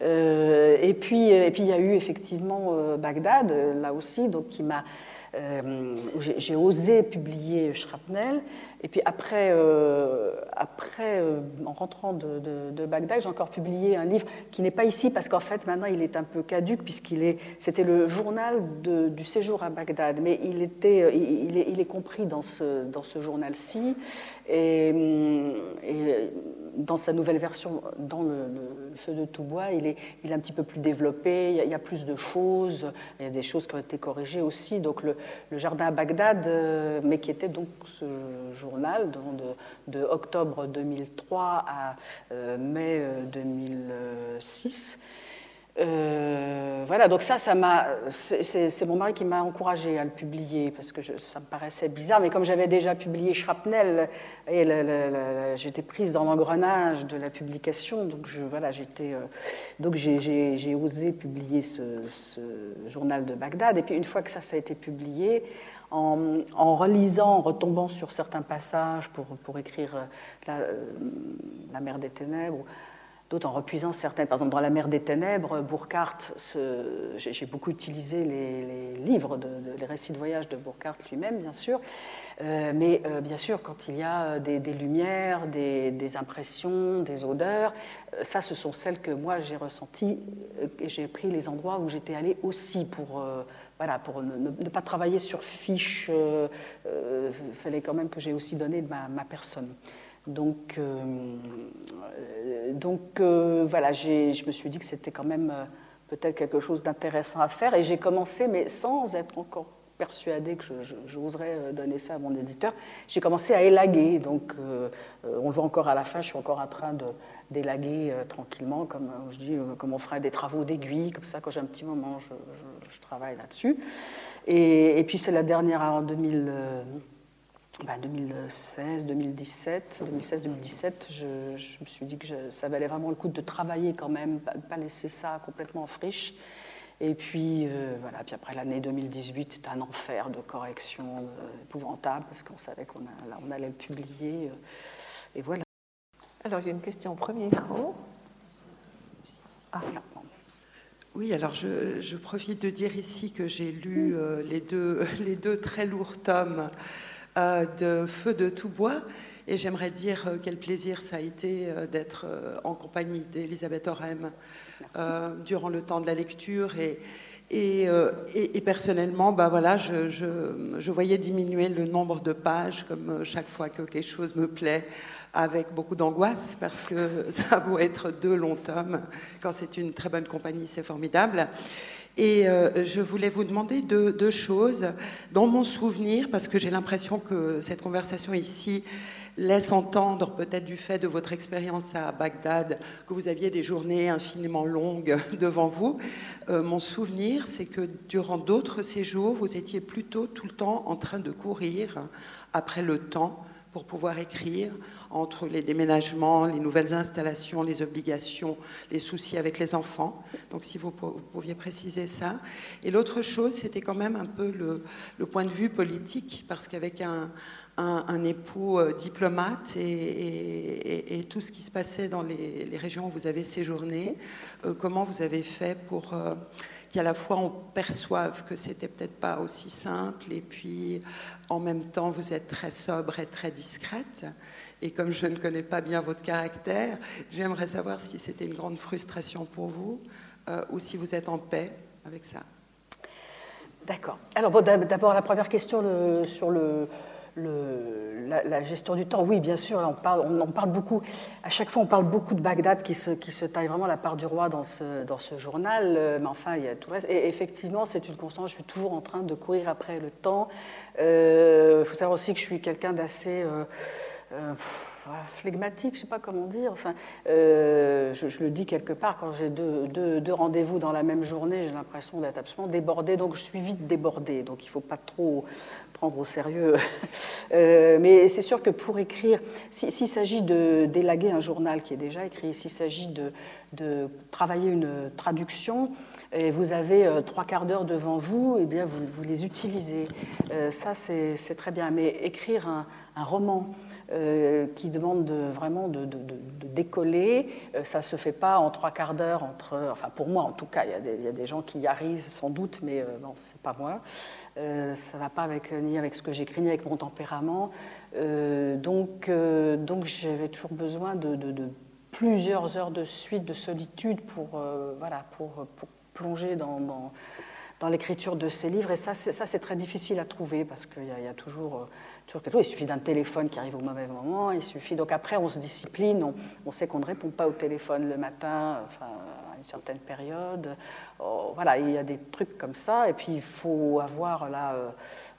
Euh, et, puis, et puis il y a eu effectivement euh, Bagdad, là aussi, qui m'a euh, j'ai osé publier Shrapnel. Et puis après, euh, après euh, en rentrant de, Bagdad, j'ai encore publié un livre qui n'est pas ici parce qu'en fait maintenant il est un peu caduque puisqu'il est, c'était le journal du séjour à Bagdad, mais il était, il, est, compris dans ce, dans ce journal-ci et, dans sa nouvelle version, dans le, feu de tout bois, il est, il est un petit peu plus développé, il y, a, il y, a, plus de choses, il y a des choses qui ont été corrigées aussi. Donc le, le jardin à Bagdad, euh, mais qui était donc ce journal de, de octobre 2003 à euh, mai 2006. Euh, voilà, donc ça, m'a, c'est mon mari qui m'a encouragé à le publier parce que ça me paraissait bizarre, mais comme j'avais déjà publié Shrapnel, et j'étais prise dans l'engrenage de la publication, donc je, voilà, j'étais, euh, donc j'ai osé publier ce, journal de Bagdad. Et puis une fois que ça, ça a été publié, en, relisant, en retombant sur certains passages pour, écrire euh, la, mer des ténèbres d'autres en repuisant certaines. Par exemple, dans La mer des ténèbres, Burckhardt, j'ai beaucoup utilisé les, livres, les récits de voyage de Burckhardt lui-même, bien sûr. Euh, mais euh, bien sûr, quand il y a des, lumières, des, impressions, des odeurs, euh, ça, ce sont celles que moi j'ai ressenties et j'ai pris les endroits où j'étais allée aussi pour. voilà, pour ne, pas travailler sur fiche, il fallait quand même que j'ai aussi donné de ma personne. Donc, euh, donc euh, voilà, je me suis dit que c'était quand même euh, peut-être quelque chose d'intéressant à faire. Et j'ai commencé, mais sans être encore persuadée que j'oserais donner ça à mon éditeur, j'ai commencé à élaguer. Donc, on le voit encore à la fin, je suis encore en train d'élaguer tranquillement, comme je dis, comme on ferait des travaux d'aiguille, comme ça, quand j'ai un petit moment, je, travaille là-dessus. Et, puis, c'est la dernière en 2000. 2016, 2017, 2016-2017, je, me suis dit que ça valait vraiment le coup de travailler quand même, pas, pas laisser ça complètement en friche. Et puis, euh, voilà, puis après l'année 2018, c'était un enfer de correction euh, épouvantable parce qu'on savait qu'on on allait le publier. Euh, et voilà. Alors, j'ai une question au premier micro. Ah, oui, alors je, je, profite de dire ici que j'ai lu les, deux, [laughs] les deux très lourds tomes euh, de Feu de tout bois. Et j'aimerais dire euh, quel plaisir ça a été euh, d'être en compagnie d'Elisabeth Orem durant le temps de la lecture. Et, et, personnellement, bah voilà, je, je, voyais diminuer le nombre de pages, comme chaque fois que quelque chose me plaît, avec beaucoup d'angoisse, parce que [laughs] ça doit être deux longs tomes. Quand c'est une très bonne compagnie, c'est formidable. Et euh, je voulais vous demander deux, choses. Dans mon souvenir, parce que j'ai l'impression que cette conversation ici laisse entendre, peut-être du fait de votre expérience à Bagdad, que vous aviez des journées infiniment longues [laughs] devant vous. Euh, mon souvenir, c'est que durant d'autres séjours, vous étiez plutôt tout le temps en train de courir après le temps pour pouvoir écrire entre les déménagements, les nouvelles installations, les obligations, les soucis avec les enfants. Donc si vous, pouviez préciser ça. Et l'autre chose, c'était quand même un peu le, point de vue politique, parce qu'avec un, époux euh, diplomate et, tout ce qui se passait dans les, régions où vous avez séjourné, euh, comment vous avez fait pour... Euh, qu'à la fois on perçoive que c'était peut-être pas aussi simple, et puis en même temps vous êtes très sobre et très discrète. Et comme je ne connais pas bien votre caractère, j'aimerais savoir si c'était une grande frustration pour vous ou si vous êtes en paix avec ça. D'accord. Alors bon, d'abord la première question sur le, la, gestion du temps, oui, bien sûr, on, parle, beaucoup. À chaque fois, on parle beaucoup de Bagdad qui se, taille vraiment la part du roi dans ce, journal. Euh, mais enfin, il y a tout le reste. Et effectivement, c'est une constante. Je suis toujours en train de courir après le temps. Il euh, faut savoir aussi que je suis quelqu'un d'assez. Euh, flegmatique, je ne sais pas comment dire. Enfin, je, le dis quelque part, quand j'ai deux, deux, deux rendez-vous dans la même journée, j'ai l'impression d'être absolument débordée, donc je suis vite débordée. Donc il ne faut pas trop au sérieux. [laughs] Euh, mais c'est sûr que pour écrire, s'il s'agit d'élaguer un journal qui est déjà écrit, s'il s'agit de, de, travailler une traduction, et vous avez euh, trois quarts d'heure devant vous, et eh bien vous, les utilisez. Euh, ça, c'est très bien. Mais écrire un, roman, qui demande vraiment de, décoller. ça ne se fait pas en trois quarts d'heure, enfin pour moi en tout cas, il y, a des, gens qui y arrivent sans doute, mais non, ce n'est pas moi. Euh, ça ne va pas avec, ni avec ce que j'écris, ni avec mon tempérament. Euh, donc, euh, donc j'avais toujours besoin de, plusieurs heures de suite, de solitude pour, voilà, pour, dans, dans, l'écriture de ces livres. Et ça, c'est très difficile à trouver parce qu'il y, a toujours, toujours quelque chose. Il suffit d'un téléphone qui arrive au mauvais moment. Il suffit. Donc après, on se discipline. On, on sait qu'on ne répond pas au téléphone le matin. Une certaine période. Oh, voilà, il y a des trucs comme ça. Et puis il faut avoir là, euh,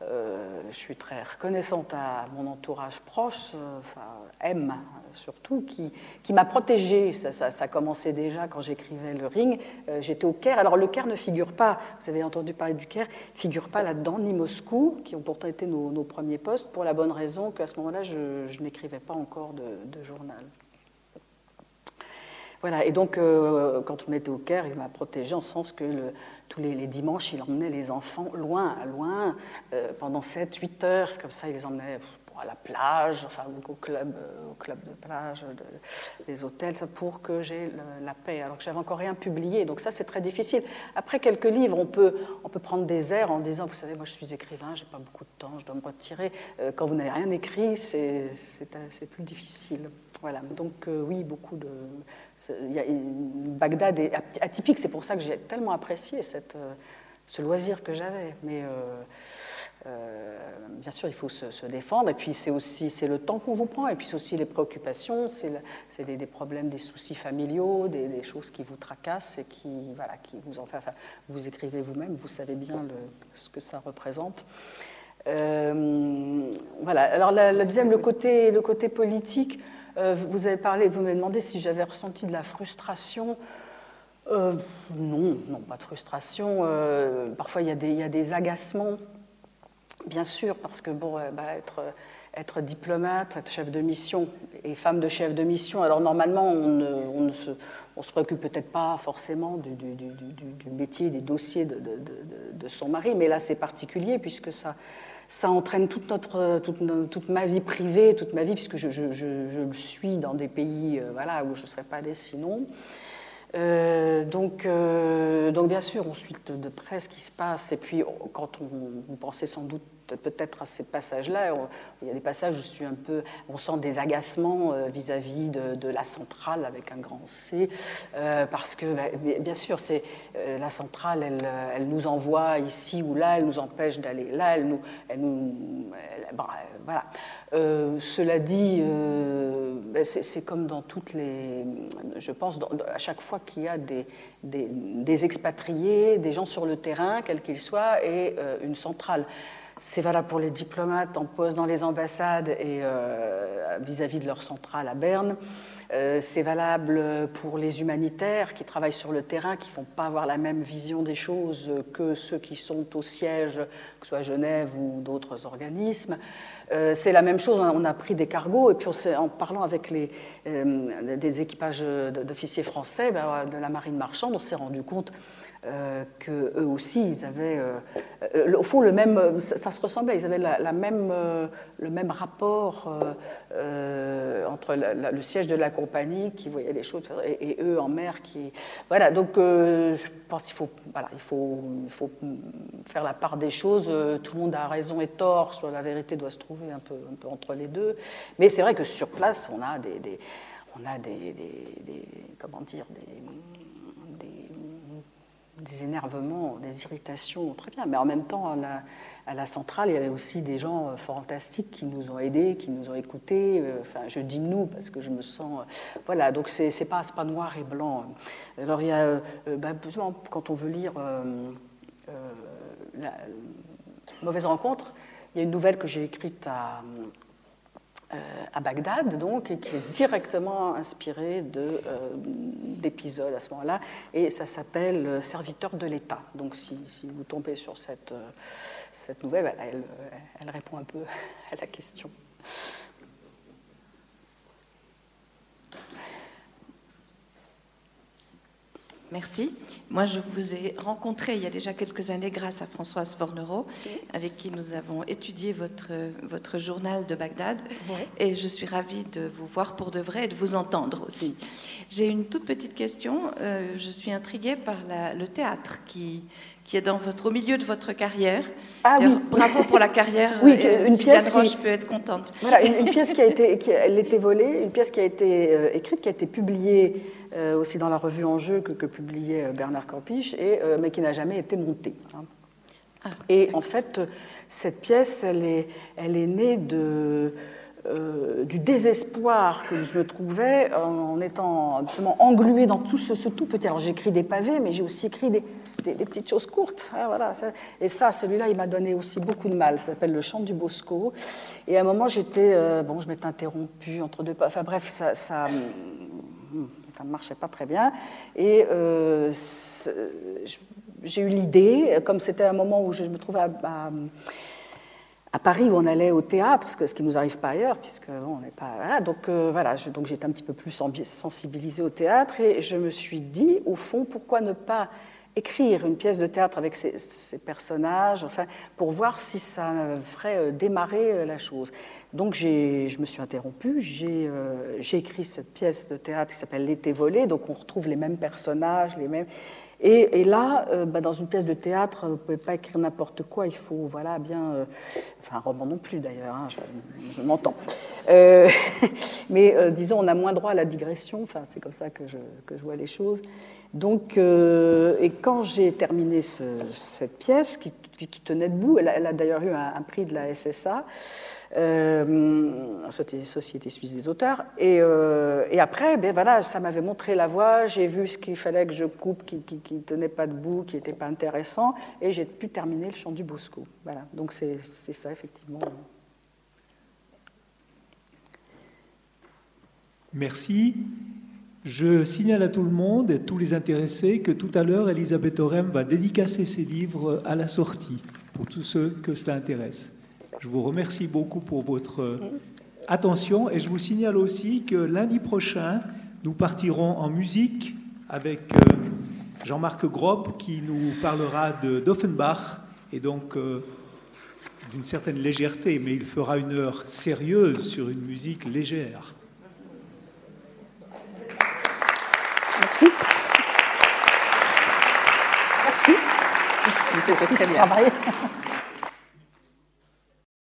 euh, je suis très reconnaissante à mon entourage proche, euh, enfin, M surtout, qui, qui m'a protégée. Ça, ça, commençait déjà quand j'écrivais Le Ring. J'étais au Caire. Alors le Caire ne figure pas, vous avez entendu parler du Caire, figure pas là-dedans, ni Moscou, qui ont pourtant été nos, premiers postes, pour la bonne raison qu'à ce moment-là, je n'écrivais pas encore de journal. Voilà, et donc, euh, quand on était au Caire, il m'a protégé en sens que tous les, dimanches, il emmenait les enfants loin, loin, euh, pendant 7-8 heures, comme ça, il les emmenait à la plage, enfin, au club, euh, au club de plage, des hôtels, pour que j'ai la paix. Alors que j'avais encore rien publié, donc ça, c'est très difficile. Après quelques livres, on peut, on peut prendre des airs en disant, vous savez, moi, je suis écrivain, j'ai pas beaucoup de temps, je dois me retirer. quand vous n'avez rien écrit, c'est plus difficile. Voilà, donc oui, beaucoup de Bagdad est atypique, c'est pour ça que j'ai tellement apprécié euh, ce loisir que j'avais. Mais euh, euh, bien sûr, il faut se, défendre, et puis c'est aussi c'est le temps qu'on vous prend, et puis c'est aussi les préoccupations, c'est des, problèmes, des soucis familiaux, des, choses qui vous tracassent et qui, voilà, qui vous en vous écrivez vous-même, vous savez bien ce que ça représente. voilà. Alors la, la, deuxième, le côté, le côté politique. Euh, vous avez parlé, vous m'avez demandé si j'avais ressenti de la frustration. Euh, non, non, pas de frustration. Euh, parfois, il y, a des, agacements, bien sûr, parce que bon, bah, être, diplomate, être chef de mission et femme de chef de mission, alors normalement, on ne, se, préoccupe peut-être pas forcément du, métier, des dossiers de son mari, mais là, c'est particulier puisque ça ça entraîne toute, notre, toute, toute, ma vie privée, toute ma vie, puisque je, je, je, le suis dans des pays euh, voilà, où je ne serais pas allée sinon. Euh, donc, euh, donc, bien sûr, on suit de, près ce qui se passe. Et puis, quand on, vous pensez sans doute peut-être à ces passages-là, il y a des passages où je suis un peu, on sent des agacements vis-à-vis de, la centrale avec un grand C, parce que bah, bien sûr, c'est la centrale, elle, nous envoie ici ou là, elle nous empêche d'aller là, elle nous, elle nous bah, voilà. Euh, cela dit, euh, ben, c'est comme dans toutes les. Je pense, à chaque fois qu'il y a des, expatriés, des gens sur le terrain, quels qu'ils soient, et euh, une centrale. C'est valable pour les diplomates en poste dans les ambassades et vis-à-vis de leur centrale à Berne. c'est valable pour les humanitaires qui travaillent sur le terrain, qui ne font pas avoir la même vision des choses que ceux qui sont au siège, que ce soit Genève ou d'autres organismes. Euh, c'est la même chose, on a pris des cargos et puis en parlant avec les, euh, des équipages d'officiers français ben, de la marine marchande, on s'est rendu compte euh, qu'eux aussi, ils avaient, au fond, le même, ça, se ressemblait, ils avaient la, même, le même rapport entre le siège de la compagnie qui voyaient les choses, et, eux en mer qui. Voilà, donc euh, je pense qu'il faut, voilà, il faut, il faut faire la part des choses. Tout le monde a raison et tort, soit la vérité doit se trouver un peu, un peu entre les deux. Mais c'est vrai que sur place, on a des on a des, des, comment dire, des, des, énervements, des irritations, très bien. Mais en même temps, à la centrale, il y avait aussi des gens euh, fantastiques qui nous ont aidés, qui nous ont écoutés. Euh, enfin, je dis nous parce que je me sens. Euh, voilà, donc c'est n'est pas, pas noir et blanc. Alors il y a, ben, quand on veut lire la Mauvaise rencontre, il y a une nouvelle que j'ai écrite à, à Bagdad, donc, et qui est directement inspirée d'épisodes à ce moment-là, et ça s'appelle Serviteur de l'État. Donc, si, vous tombez sur cette, cette nouvelle, elle, elle, répond un peu [laughs] à la question. Merci. Moi, je vous ai rencontré il y a déjà quelques années grâce à Françoise Fornereau, avec qui nous avons étudié votre, votre journal de Bagdad. Et je suis ravie de vous voir pour de vrai et de vous entendre aussi. J'ai une toute petite question. Euh, je suis intriguée par le théâtre qui, qui est dans votre, au milieu de votre carrière. Ah oui. Bravo pour la carrière. [laughs] Oui, une pièce qui peut être contente. Voilà, une, pièce qui a été, qui, elle était volée, une pièce qui a été euh, écrite, qui a été publiée euh, aussi dans la revue Enjeu que, que publiait euh, Bernard Campiche, et, mais qui n'a jamais été montée. Hein. Ah, et en fait, cette pièce, elle est, elle est née de euh, du désespoir que je me trouvais en, étant absolument engluée dans tout ce, tout petit. Alors j'écris des pavés, mais j'ai aussi écrit des, petites choses courtes. Hein, voilà. Et ça, celui-là, il m'a donné aussi beaucoup de mal. Ça s'appelle Le Chant du Bosco. Et à un moment, j'étais, euh, bon, je m'étais interrompue entre deux. Enfin bref, ça, ça, ne marchait pas très bien. Et euh, j'ai eu l'idée, comme c'était un moment où je me trouvais à à Paris où on allait au théâtre, ce, qui nous arrive pas ailleurs, puisque on n'est pas. donc euh, voilà, donc j'étais un petit peu plus sensibilisée au théâtre et je me suis dit, au fond, pourquoi ne pas écrire une pièce de théâtre avec ces, personnages, enfin, pour voir si ça ferait euh, démarrer euh, la chose. Donc je me suis interrompue, j'ai écrit cette pièce de théâtre qui s'appelle L'été volé, donc on retrouve les mêmes personnages, les mêmes. Et, là, euh, bah, dans une pièce de théâtre, vous ne pouvez pas écrire n'importe quoi, il faut voilà, bien. Euh, enfin, un roman non plus d'ailleurs, hein, je, m'entends. Euh, [laughs] mais disons, on a moins droit à la digression, enfin, c'est comme ça que je, que je, vois les choses. Donc, et quand j'ai terminé cette pièce, qui, qui, tenait debout, elle a, d'ailleurs eu un, prix de la SSA, euh, Société suisse des auteurs. Et, euh, et après, ben voilà, ça m'avait montré la voie, j'ai vu ce qu'il fallait que je coupe, qui ne tenait pas debout, qui n'était pas intéressant, et j'ai pu terminer le chant du Bosco. Voilà, donc c'est ça, effectivement. Merci. Je signale à tout le monde et à tous les intéressés que tout à l'heure, Elisabeth Orem va dédicacer ses livres à la sortie, pour tous ceux que cela intéresse. Je vous remercie beaucoup pour votre euh, attention et je vous signale aussi que lundi prochain, nous partirons en musique avec euh, Jean-Marc Grob qui nous parlera de d'Offenbach et donc euh, d'une certaine légèreté, mais il fera une heure sérieuse sur une musique légère. Merci. Merci. Merci, c'était très bien.